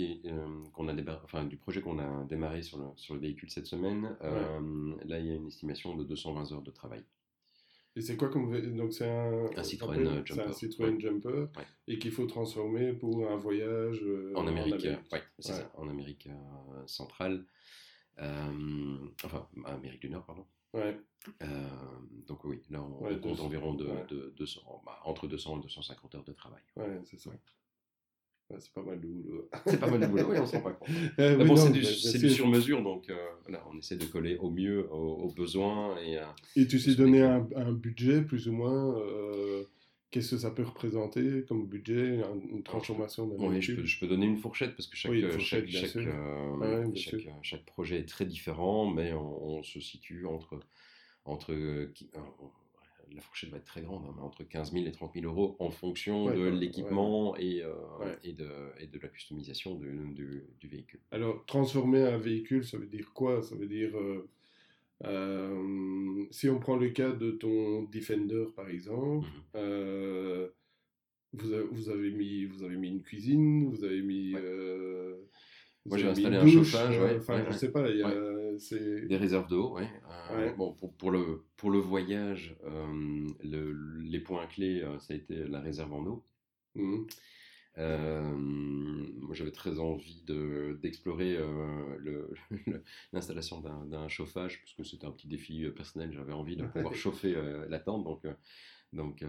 qu'on a débar- enfin, du projet qu'on a démarré sur le, sur le véhicule cette semaine, là, il y a une estimation de 220 heures de travail. Et c'est quoi comme donc c'est un, Un Citroën, rappelle, euh, c'est un Jumper. Citroën Ouais. Jumper Ouais. et qu'il faut transformer pour un voyage euh, En Amérique, euh, ouais, c'est Ouais. ça, en Amérique euh, centrale, euh, enfin, Amérique du Nord, pardon. Ouais. Donc oui, là, on, compte 200, environ de, de 200, bah, entre 200 et 250 heures de travail. Ouais, c'est ça. C'est pas mal de boulot. C'est pas mal de boulot, oui, on s'en rend pas compte. [LAUGHS] Oui, bon, c'est du, mais du sur-mesure, donc euh, voilà, on essaie de coller au mieux aux, aux besoins. Et, euh, Et tu sais donner un, un budget, plus ou moins, euh, qu'est-ce que ça peut représenter comme budget, un- une transformation d'un oui, je peux, je peux donner une fourchette parce que chaque, Oui, une euh, chaque, Ouais, projet est très différent, mais on, on se situe entre. entre la fourchette va être très grande, hein, entre 15 000 et 30 000 euros en fonction Ouais, de ouais, l'équipement et, euh, et, de, et de la customisation du, véhicule. Alors, transformer un véhicule, ça veut dire quoi? Ça veut dire, euh, euh, si on prend le cas de ton Defender, par exemple, Mhm. vous, avez, vous, avez mis, vous avez mis une cuisine, vous avez mis... Moi, j'ai installé un douche, chauffage, ouais, Enfin, ouais, je sais pas, il y a... Des réserves d'eau, ouais. Euh, Ouais. Bon, pour, pour, le, pour le voyage, euh, le- les points clés, euh, ça a été la réserve en eau. Euh, moi, j'avais très envie de- d'explorer [LAUGHS] l'installation d'un chauffage, parce que c'était un petit défi personnel. J'avais envie de pouvoir chauffer la tente. Donc, donc, euh,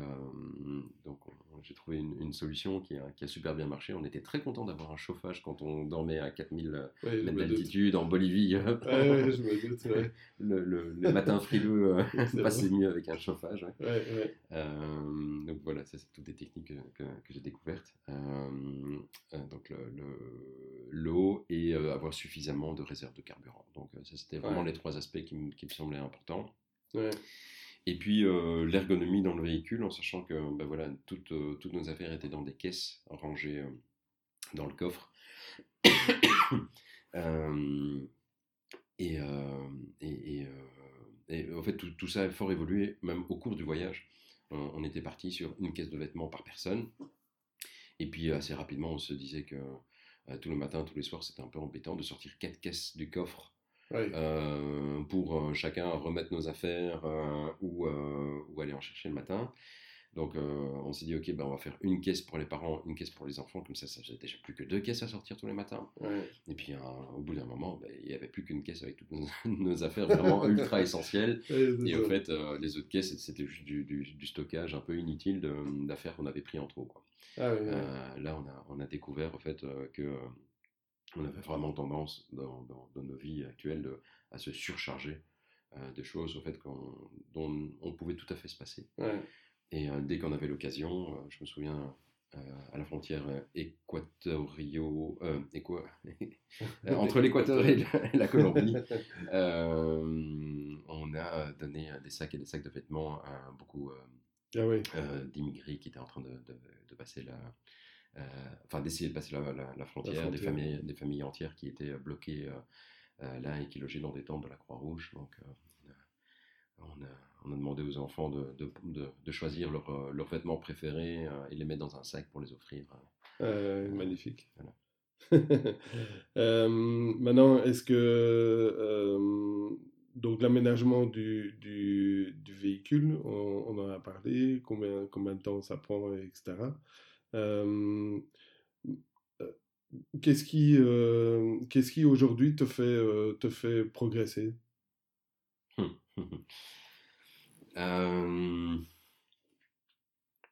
donc on- j'ai trouvé une, une solution qui a, qui a super bien marché. On était très content d'avoir un chauffage quand on dormait à 4000 Ouais, mètres d'altitude en Bolivie. Ouais, ouais, je me doute, ouais. [LAUGHS] le, le, les matins frileux euh, [LAUGHS] vrai. mieux avec un chauffage. Euh, donc voilà, ça c'est toutes des techniques que, que- que j'ai découvertes. Donc le- le- l'eau et avoir suffisamment de réserves de carburant. Donc ça c'était vraiment les trois aspects qui, me- qui me semblaient importants. Ouais. Et puis euh, l'ergonomie dans le véhicule, en sachant que ben voilà, toutes, euh, toutes nos affaires étaient dans des caisses rangées euh, dans le coffre. [COUGHS] Et, en fait, tout, tout ça a fort évolué, même au cours du voyage. On, était parti sur une caisse de vêtements par personne. Et puis assez rapidement, on se disait que tous les matins, tous les soirs, c'était un peu embêtant de sortir quatre caisses du coffre Euh, pour euh, chacun remettre nos affaires euh, ou, ou aller en chercher le matin. Donc, on s'est dit, ok, ben, on va faire une caisse pour les parents, une caisse pour les enfants, comme ça, ça faisait déjà plus que deux caisses à sortir tous les matins. Et puis, au bout d'un moment, ben, il n'y avait plus qu'une caisse avec toutes nos, [LAUGHS] affaires vraiment [LAUGHS] ultra essentielles. et en fait, les autres caisses, c'était juste du, stockage un peu inutile d'affaires qu'on avait pris en trop. Quoi. Ah là, on a, on a découvert, en fait, que on avait vraiment tendance dans, nos vies actuelles à se surcharger euh, de choses au fait dont on pouvait tout à fait se passer. Et euh, dès qu'on avait l'occasion, euh, je me souviens à la frontière équatorio, [LAUGHS] entre l'Équateur et la, Colombie, [LAUGHS] on a donné des sacs et des sacs de vêtements à beaucoup ah d'immigrés qui étaient en train de, de passer la, enfin d'essayer de passer la, frontière, des, familles, des familles entières qui étaient bloquées euh, euh, là et qui logeaient dans des tentes de la Croix-Rouge. Donc on a, on, a, demandé aux enfants de, de, de, choisir leurs leur vêtements préférés et les mettre dans un sac pour les offrir. magnifique. [LAUGHS] maintenant, est-ce que donc l'aménagement du, du, du, véhicule, on, on, en a parlé, combien, combien de temps ça prend, etc. Qu'est-ce qui, qu'est-ce qui aujourd'hui te fait, te fait progresser? [LAUGHS]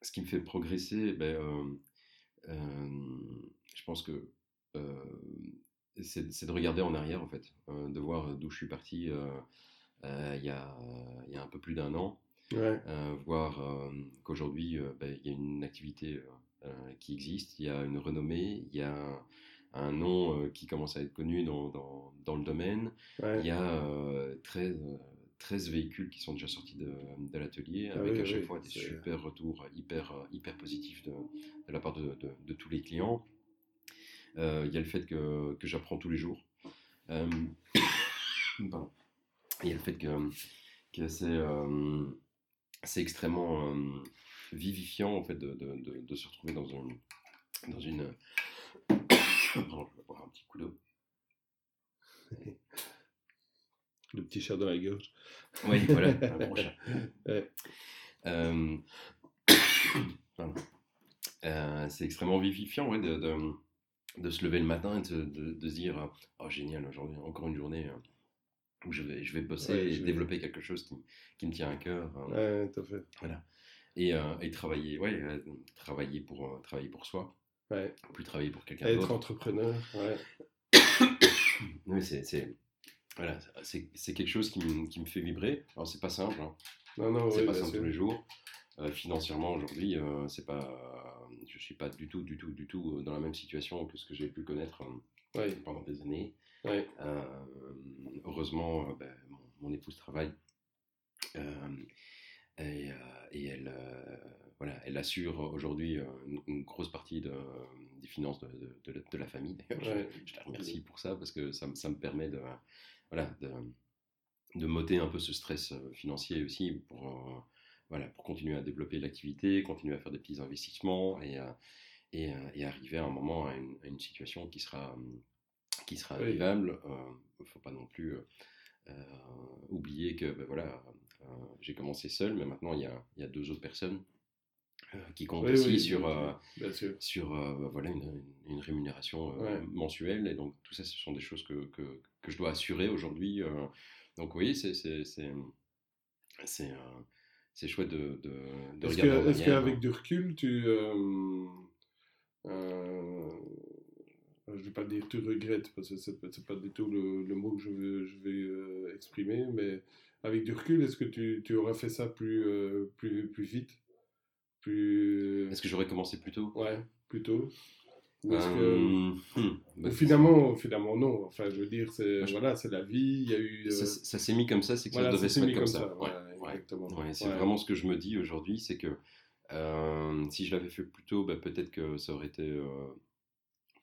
Ce qui me fait progresser, ben, je pense que c'est de regarder en arrière, en fait, de voir d'où je suis parti il y, a, y, a, un peu plus d'un an, voir qu'aujourd'hui, ben, il y a une activité qui existe, il y a une renommée, il y a un, nom euh, qui commence à être connu dans, dans, dans le domaine, il y a 13, euh, 13 véhicules qui sont déjà sortis de, de l'atelier, ah avec à chaque fois des super retours hyper, hyper positifs de, de la part de, de, tous les clients. il y a le fait que, que j'apprends tous les jours. [COUGHS] il y a le fait que, que c'est c'est extrêmement vivifiant en fait de, de, de, se retrouver dans, un, dans une. [COUGHS] Pardon, je vais boire un petit coup d'eau. Le petit chat dans la gorge. Oui, voilà, [LAUGHS] un gros chat. Euh, [COUGHS] euh, c'est extrêmement vivifiant ouais, de, de, de, se lever le matin et de, de se dire Oh, génial, aujourd'hui, encore une journée hein, où je vais, je vais bosser et développer quelque chose qui, qui, me tient à cœur. Hein. Ouais, tout à fait. Voilà et, euh, et travailler, ouais, euh, travailler, pour, euh, travailler pour soi, ouais. plus travailler pour quelqu'un d'autre. Être entrepreneur, ouais. [COUGHS] oui, c'est, voilà, c'est, c'est quelque chose qui, me, qui me fait vibrer. Alors, c'est pas simple, hein. non, non, c'est pas simple tous les jours. financièrement, aujourd'hui, c'est pas, je suis pas du tout, du tout, du tout dans la même situation que ce que j'ai pu connaître pendant des années. heureusement, ben, mon, mon, épouse travaille. Et, euh, et elle, euh, voilà, elle assure aujourd'hui euh, une, grosse partie de, des finances de, de, de, la famille. Je, la remercie pour ça parce que ça, ça me permet de, voilà, de, de moter un peu ce stress financier aussi pour, voilà, pour continuer à développer l'activité, continuer à faire des petits investissements et, et, et arriver à un moment à une, à une situation qui sera, qui sera vivable. Il ne faut pas non plus oublier que ben voilà, j'ai commencé seul, mais maintenant il y a, y a deux autres personnes euh, qui comptent aussi sur, euh, sur bah, voilà, une, une, rémunération mensuelle. Et donc, tout ça, ce sont des choses que, que, que je dois assurer aujourd'hui. donc, oui, c'est c'est chouette de, de, de est regarder. Est-ce qu'avec du recul, tu. Euh, je ne vais pas dire tu regrettes, parce que ce n'est pas du tout le, le, mot que je vais, je vais exprimer, mais avec du recul, est-ce que tu, tu, aurais fait ça plus, euh, plus, plus vite? Plus... Est-ce que j'aurais commencé plus tôt? Ouais, plus tôt. Que... Euh, hmm, bah, finalement, finalement, non. Enfin, je veux dire, c'est bah, voilà, c'est la vie. Il y a eu. Ça, euh, s'est mis comme ça, c'est que ça devait se mettre comme, ça. Ouais, exactement. Ouais, c'est vraiment ce que je me dis aujourd'hui, c'est que si je l'avais fait plus tôt, bah, peut-être que ça aurait été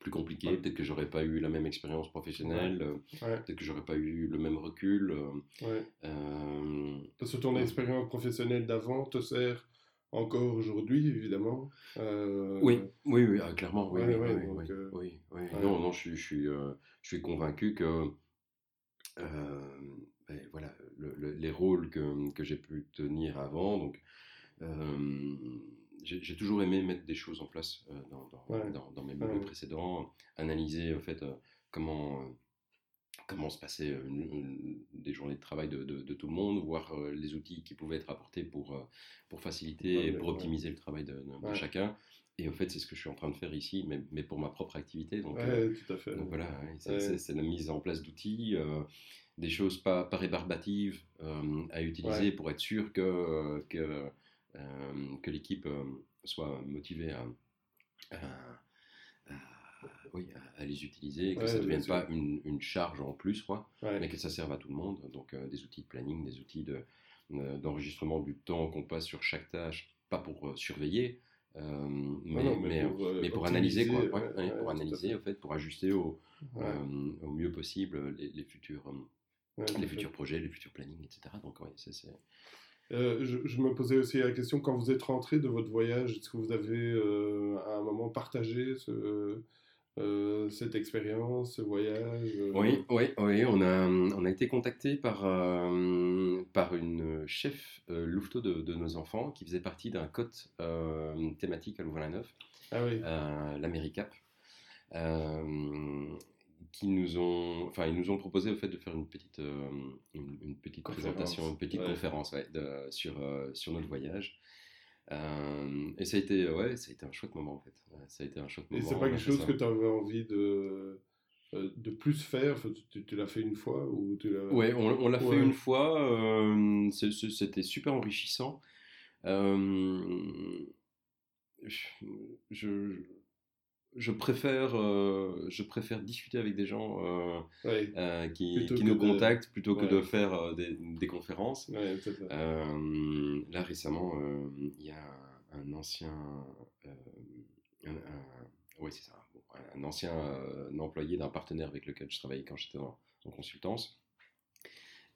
plus compliqué. Peut-être que j'aurais pas eu la même expérience professionnelle. Euh, peut-être que j'aurais pas eu le même recul. Euh, euh, Parce que ton expérience professionnelle d'avant te sert encore aujourd'hui, évidemment. Oui, oui, oui, ah, clairement. Oui, oui, oui, Non, non, je, je suis, je suis convaincu que ben, voilà, le, les rôles que, que j'ai pu tenir avant, donc j'ai toujours aimé mettre des choses en place dans, dans, dans, mes boulots précédents, analyser en fait comment comment se passaient des journées de travail de, de, tout le monde, voir les outils qui pouvaient être apportés pour, pour faciliter et pour optimiser le travail de, chacun. Et au fait, c'est ce que je suis en train de faire ici, mais, mais pour ma propre activité. Donc, tout à fait. donc voilà, c'est la mise en place d'outils, des choses pas, pas rébarbatives à utiliser pour être sûr que, que, que l'équipe soit motivée à, oui, à, les utiliser, que ça ne devienne pas une, une, charge en plus, quoi, mais que ça serve à tout le monde. Donc euh, des outils de planning, des outils de, euh, d'enregistrement du temps qu'on passe sur chaque tâche, pas pour euh, surveiller, mais, mais, mais, pour, analyser, quoi, pour analyser, en fait, pour ajuster au, au mieux possible les, les futurs, les futurs projets, les futurs plannings, etc. Donc c'est je, je, me posais aussi la question, quand vous êtes rentré de votre voyage, est-ce que vous avez à un moment partagé ce, euh, cette expérience, ce voyage euh, Oui, oui, oui. On, a, on a été contacté par, euh, par une chef louveteau de, de, nos enfants qui faisait partie d'un cote thématique à Louvain-la-Neuve, ah oui. l'Americap. Qui nous ont, enfin, ils nous ont proposé au fait de faire une petite, une, petite présentation, une petite conférence de, sur, sur notre voyage. Euh, et ça a été, ouais, ça a été un chouette moment en fait. Ça a été un chouette moment. Et c'est pas quelque chose que tu avais envie de, euh, de plus faire? Tu, tu l'as fait une fois ou tu Ouais, on, on l'a fait une fois. Euh, c'était super enrichissant. je, je préfère, euh, je préfère discuter avec des gens euh, euh, qui, qui nous contactent plutôt que de faire des, des, conférences. là, récemment, il y a un ancien, un, c'est ça, un ancien employé d'un partenaire avec lequel je travaillais quand j'étais en, en, consultance,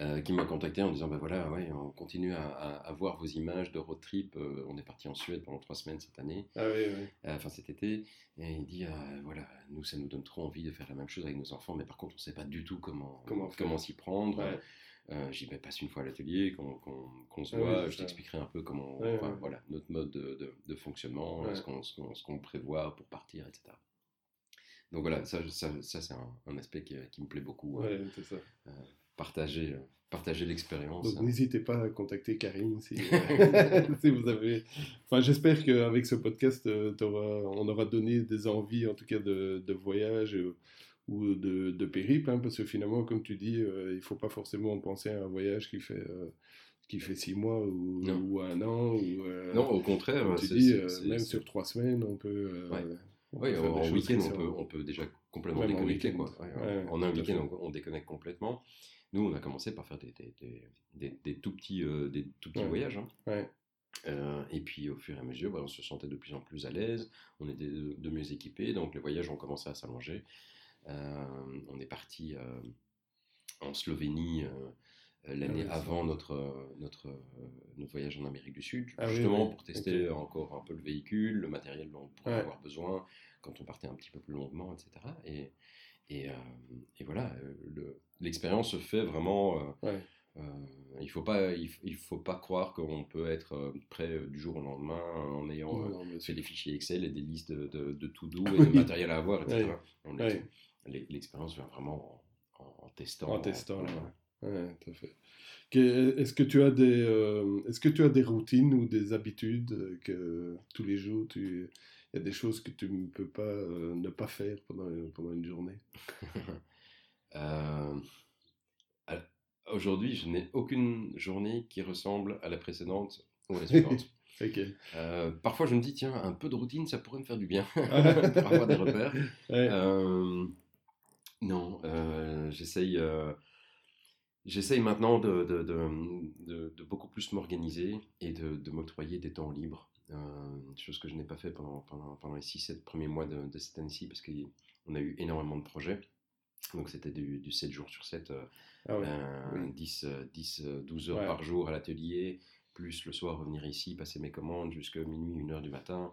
euh, qui m'a contacté en disant ben voilà, ouais, on continue à, à, voir vos images de road trip. Euh, on est parti en Suède pendant trois semaines cette année, ah, oui, oui. Euh, enfin cet été. Et il dit voilà, nous ça nous donne trop envie de faire la même chose avec nos enfants, mais par contre on ne sait pas du tout comment comment, comment s'y prendre. J'y vais passe une fois à l'atelier, qu'on se ah voit, je t'expliquerai un peu comment, voilà, notre mode de, de, fonctionnement, ce qu'on prévoit pour partir, etc. Donc voilà, ça, ça, ça c'est un, un, aspect qui, qui, me plaît beaucoup. Ouais, ça euh, partager l'expérience. Donc hein. n'hésitez pas à contacter Karim si, [LAUGHS] [LAUGHS] si vous avez. Enfin, j'espère qu'avec ce podcast, euh, on aura donné des envies, en tout cas, de, de voyage euh, ou de, de périple, hein, parce que finalement, comme tu dis, il ne faut pas forcément penser à un voyage qui fait. qui fait six mois ou, ou un an. Ou, non, au contraire. Tu dis, même sur trois semaines, on peut. oui, en week-end, on peut, on peut déjà complètement déconnecter. Quoi. en un week-end, on, on, déconnecte complètement. Nous, on a commencé par faire des, des, des, tout petits, euh, des tout petits voyages. Hein. Euh, et puis au fur et à mesure, bah, on se sentait de plus en plus à l'aise, on était de, mieux équipés, donc les voyages ont commencé à s'allonger. Euh, on est parti en Slovénie l'année ah avant notre, notre, notre voyage en Amérique du Sud, ah justement pour tester encore un peu le véhicule, le matériel dont on pourrait avoir besoin quand on partait un petit peu plus longuement, etc. Et, et, et voilà, le, l'expérience se fait vraiment. Euh, euh, il faut pas, il, faut pas croire qu'on peut être euh, prêt du jour au lendemain en ayant fait des fichiers Excel et des listes de, de, tout doux [LAUGHS] et de matériel à avoir, etc. L'expérience vient vraiment en, testant. En testant, tout à fait. Est-ce que tu as des, est-ce que tu as des routines ou des habitudes que tous les jours tu, il y a des choses que tu ne peux pas ne pas faire pendant, pendant une journée? [LAUGHS] Euh, aujourd'hui, je n'ai aucune journée qui ressemble à la précédente ou à la suivante. [LAUGHS] Euh, parfois, je me dis, tiens, un peu de routine, ça pourrait me faire du bien [LAUGHS] pour avoir des repères. Euh, non, j'essaye. J'essaye maintenant de, de, de, de, beaucoup plus m'organiser et de, m'octroyer des temps libres. chose que je n'ai pas fait pendant, pendant, pendant les 6-7 premiers mois de, cette année-ci parce qu'on a eu énormément de projets. Donc c'était du, du, 7 jours sur 7, 10, 10, 12 heures par jour à l'atelier, plus le soir revenir ici, passer mes commandes jusqu'à minuit, 1 heure du matin,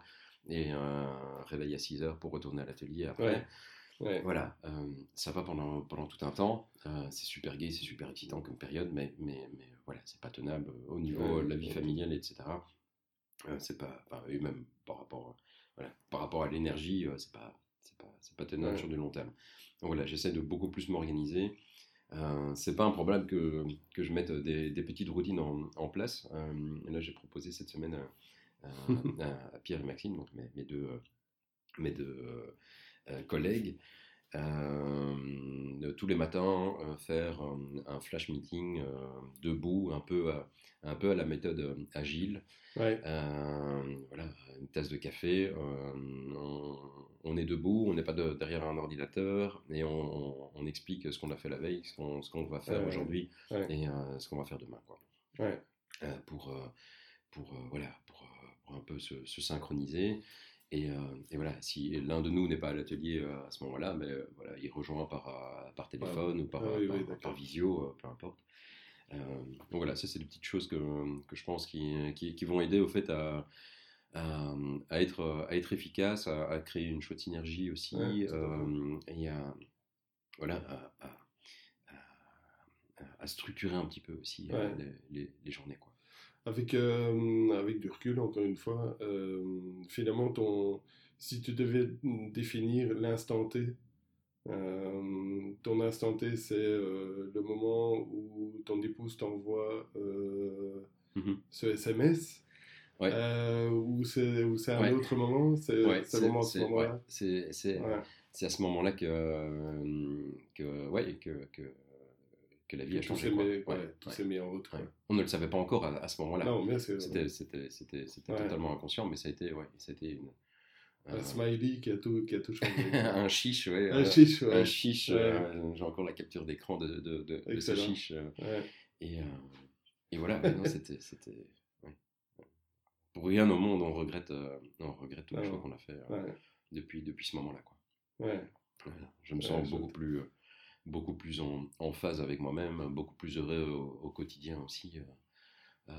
et un réveil à 6 heures pour retourner à l'atelier après. Voilà, euh, ça va pendant, pendant tout un temps. Euh, c'est super gai, c'est super excitant comme période, mais, mais, mais voilà, c'est pas tenable au niveau de la vie familiale, etc. Euh, c'est pas, enfin, et même par rapport, voilà, par rapport à l'énergie, euh, c'est pas, c'est pas, c'est pas tenable Ouais. sur du long terme. Donc voilà, j'essaie de beaucoup plus m'organiser. Euh, c'est pas un problème que, que je mette des, des petites routines en, en place. Euh, et là, j'ai proposé cette semaine à, [LAUGHS] à- à Pierre et Maxime, donc mes, mes deux, euh, mes deux euh, euh, collègues, euh, tous les matins euh, faire euh, un flash meeting euh, debout, un peu, à, un peu à la méthode euh, agile. Ouais. Euh, voilà, une tasse de café, euh, on, on est debout, on n'est pas de- derrière un ordinateur et on, on explique ce qu'on a fait la veille, ce qu'on ce qu'on va faire Ouais, aujourd'hui ouais. et euh, ce qu'on va faire demain. Quoi. Euh, pour, euh, pour, euh, voilà, pour, euh, pour un peu se, se synchroniser. Et, euh, et voilà, si l'un de nous n'est pas à l'atelier euh, à ce moment-là, mais euh, voilà, il rejoint par, par téléphone ou par, Ah oui, par, oui, par d'accord. visio, peu importe. Donc voilà, ça c'est des petites choses que, que je pense qui, qui, qui vont aider au fait à, à, à être, à être efficace, à, à créer une chouette synergie aussi, Ouais, euh, et à, voilà, à, structurer un petit peu aussi Ouais. les, les- les journées. Quoi. Avec, euh, avec du recul, encore une fois, euh, finalement, ton, si tu devais définir l'instant T, euh, ton instant T, c'est le moment où ton épouse t'envoie Mhm. ce SMS, Ouais. ou c'est un Ouais. autre moment, c'est Ouais, à ce moment-là? ouais, c'est- c'est- Ouais. c'est à ce moment-là que, que, ouais, que, que, que la vie a Tout changé. quoi. Ouais, ouais, tout s'est mis en route. On ne le savait pas encore à, à ce moment-là. C'était totalement inconscient, mais ça a été, ouais, ça a été une, Un euh, smiley qui a tout, qui a tout changé. [LAUGHS] un chiche, ouais, un euh, chiche, ouais. un chiche, Ouais. euh, j'ai encore la capture d'écran de, de, de, de ce chiche. euh, Ouais. et, euh, et voilà, c'était. Pour rien au monde, on regrette, euh, on regrette tous les Ah choix qu'on a fait depuis, depuis ce moment-là. Quoi. Ouais. Voilà. Je me sens beaucoup plus, beaucoup plus en, en phase avec moi-même, beaucoup plus heureux au, au quotidien aussi. euh, euh,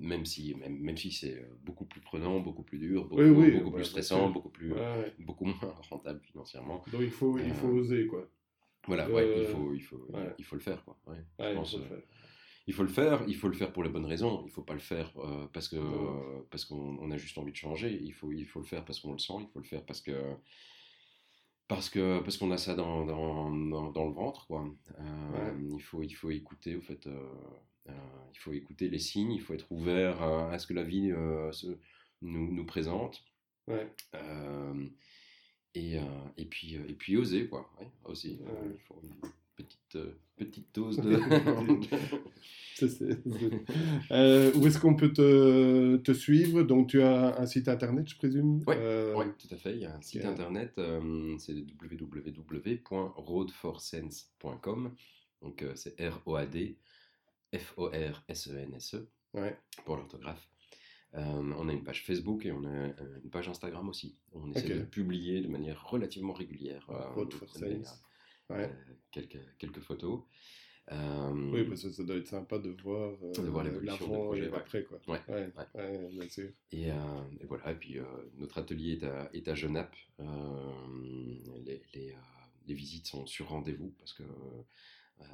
même si, même, même si c'est euh, beaucoup plus prenant, beaucoup plus dur, beaucoup, Oui, oui, beaucoup bah, plus bien stressant, beaucoup, plus, Ouais, beaucoup moins [LAUGHS] rentable financièrement. Donc il faut, il faut oser, quoi. Voilà, ouais, il, faut, il, faut, il faut le faire. Quoi. Je il faut le faire. il faut le faire, il faut le faire pour les bonnes raisons. Il faut pas le faire euh, parce que Non. parce qu'on on a juste envie de changer. Il faut il faut le faire parce qu'on le sent. Il faut le faire parce que parce que parce qu'on a ça dans, dans, dans, dans le ventre quoi. Euh, Ouais. Il faut il faut écouter au fait. euh, euh, il faut écouter les signes. Il faut être ouvert à, à ce que la vie euh, se, nous, nous présente. Ouais. Euh, et, euh, et puis et puis oser quoi. Ouais. Ouais. Il faut petite euh, petite dose de [LAUGHS] C'est- c'est- c'est- Euh, où est-ce qu'on peut te, te suivre? Donc, tu as un site internet, je présume? Ouais, Euh, Oui, tout à fait. Il y a un site internet, euh, c'est www.roadforsense.com. Donc c'est R-O-A-D F-O-R-S-E-N-S-E Ouais. E pour l'orthographe. Euh, on a une page Facebook et on a une page Instagram aussi. On essaie Ok. de publier de manière relativement régulière. euh, Road for Sense. Euh, Ouais. euh, quelques, quelques photos. Euh, Oui, parce que ça doit être sympa de voir, euh, De voir l'évolution du l'avant projet, et l'après, quoi. Ouais, ouais, bien sûr. Et, euh, et voilà, et puis euh, notre atelier est à, est à Genappe. Euh, les, les, euh, les visites sont sur rendez-vous parce que euh,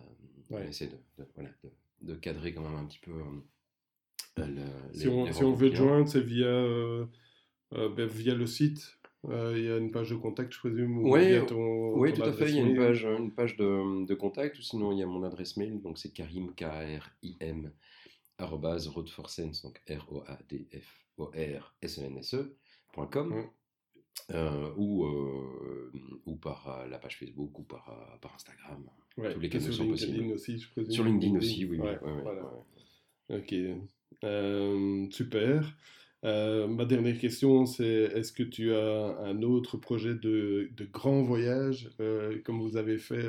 on essaie de, de- voilà, de, de cadrer quand même un petit peu euh, le- Si les- on, les si on veut te joindre, c'est via, euh, euh, ben, via le site. Euh, Il y a une page de contact, je présume, ou Ouais, ton, Oui, ton tout à fait. Il y a une page, une page de, de contact, ou sinon il y a mon adresse mail, donc c'est karim, K-A-R-I-M, arrobase roadforsense, donc R-O-A-D-F-O-R-S-E-N-S-E, point com, Ouais. euh, ou, euh, ou par euh, la page Facebook, ou par, par Instagram. Ouais, tous les canaux sur sont LinkedIn possibles. aussi, je présume. Sur LinkedIn aussi, oui. voilà. Ok, super. Euh, ma dernière question, c'est est-ce que tu as un autre projet de, de grand voyage, euh, comme vous avez fait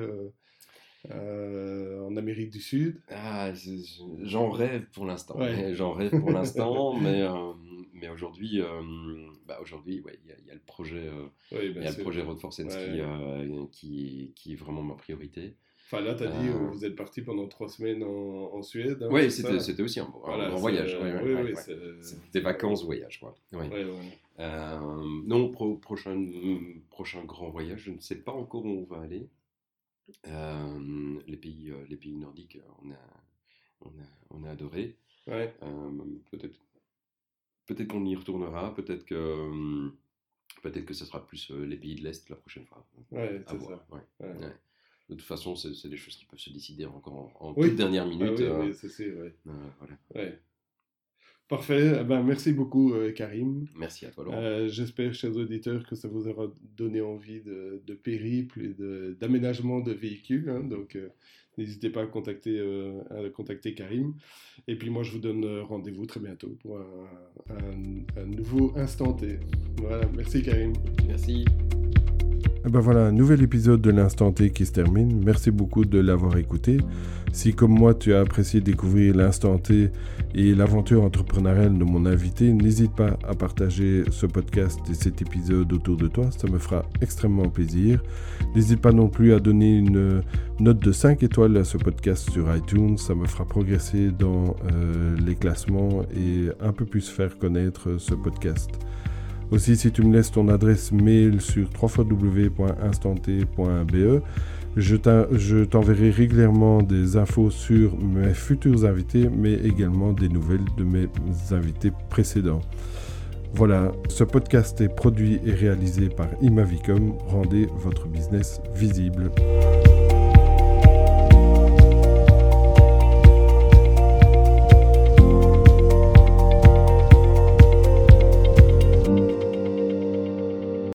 euh, en Amérique du Sud? Ah, je- je- j'en rêve pour l'instant. Ouais. J'en rêve pour l'instant, [LAUGHS] mais, mais aujourd'hui, bah aujourd'hui, ouais, il y, a- il y a le projet, y a le projet Road for Sense Ouais. qui, qui, qui est vraiment ma priorité. Enfin, là, tu as dit, Euh, vous êtes parti pendant trois semaines en, en Suède. hein, Oui, c'était, c'était aussi un, Voilà, voyage. ouais, Des vacances voyage, quoi. Euh, non, pro- prochain, prochain grand voyage, je ne sais pas encore où on va aller. Euh, les, pays, les pays nordiques, on a, on a, on a adoré. Euh, peut-être peut-être qu'on y retournera, peut-être que peut-être que ce sera plus les pays de l'Est la prochaine fois. Ouais, c'est ça. De toute façon, c'est des choses qui peuvent se décider encore en, toute dernière ah minute. oui, c'est c'est voilà. Parfait. Eh ben, merci beaucoup, euh, Karim. Merci à toi, Laurent. Euh, j'espère, chers auditeurs, que ça vous aura donné envie de, de périple et d'aménagement de, véhicules. Hein. donc, euh, n'hésitez pas à contacter, à contacter Karim. Et puis, moi, je vous donne rendez-vous très bientôt pour un, un nouveau Instant T. Voilà. Merci, Karim. Merci. Et eh ben voilà, un nouvel épisode de l'Instant T qui se termine. Merci beaucoup de l'avoir écouté. Si comme moi tu as apprécié découvrir l'Instant T et l'aventure entrepreneuriale de mon invité, n'hésite pas à partager ce podcast et cet épisode autour de toi, ça me fera extrêmement plaisir. N'hésite pas non plus à donner une note de 5 étoiles à ce podcast sur iTunes, ça me fera progresser dans euh, les classements et un peu plus faire connaître ce podcast. Aussi, si tu me laisses ton adresse mail sur www.instanté.be, je t'enverrai régulièrement des infos sur mes futurs invités, mais également des nouvelles de mes invités précédents. Voilà, ce podcast est produit et réalisé par Imavicom. Rendez votre business visible.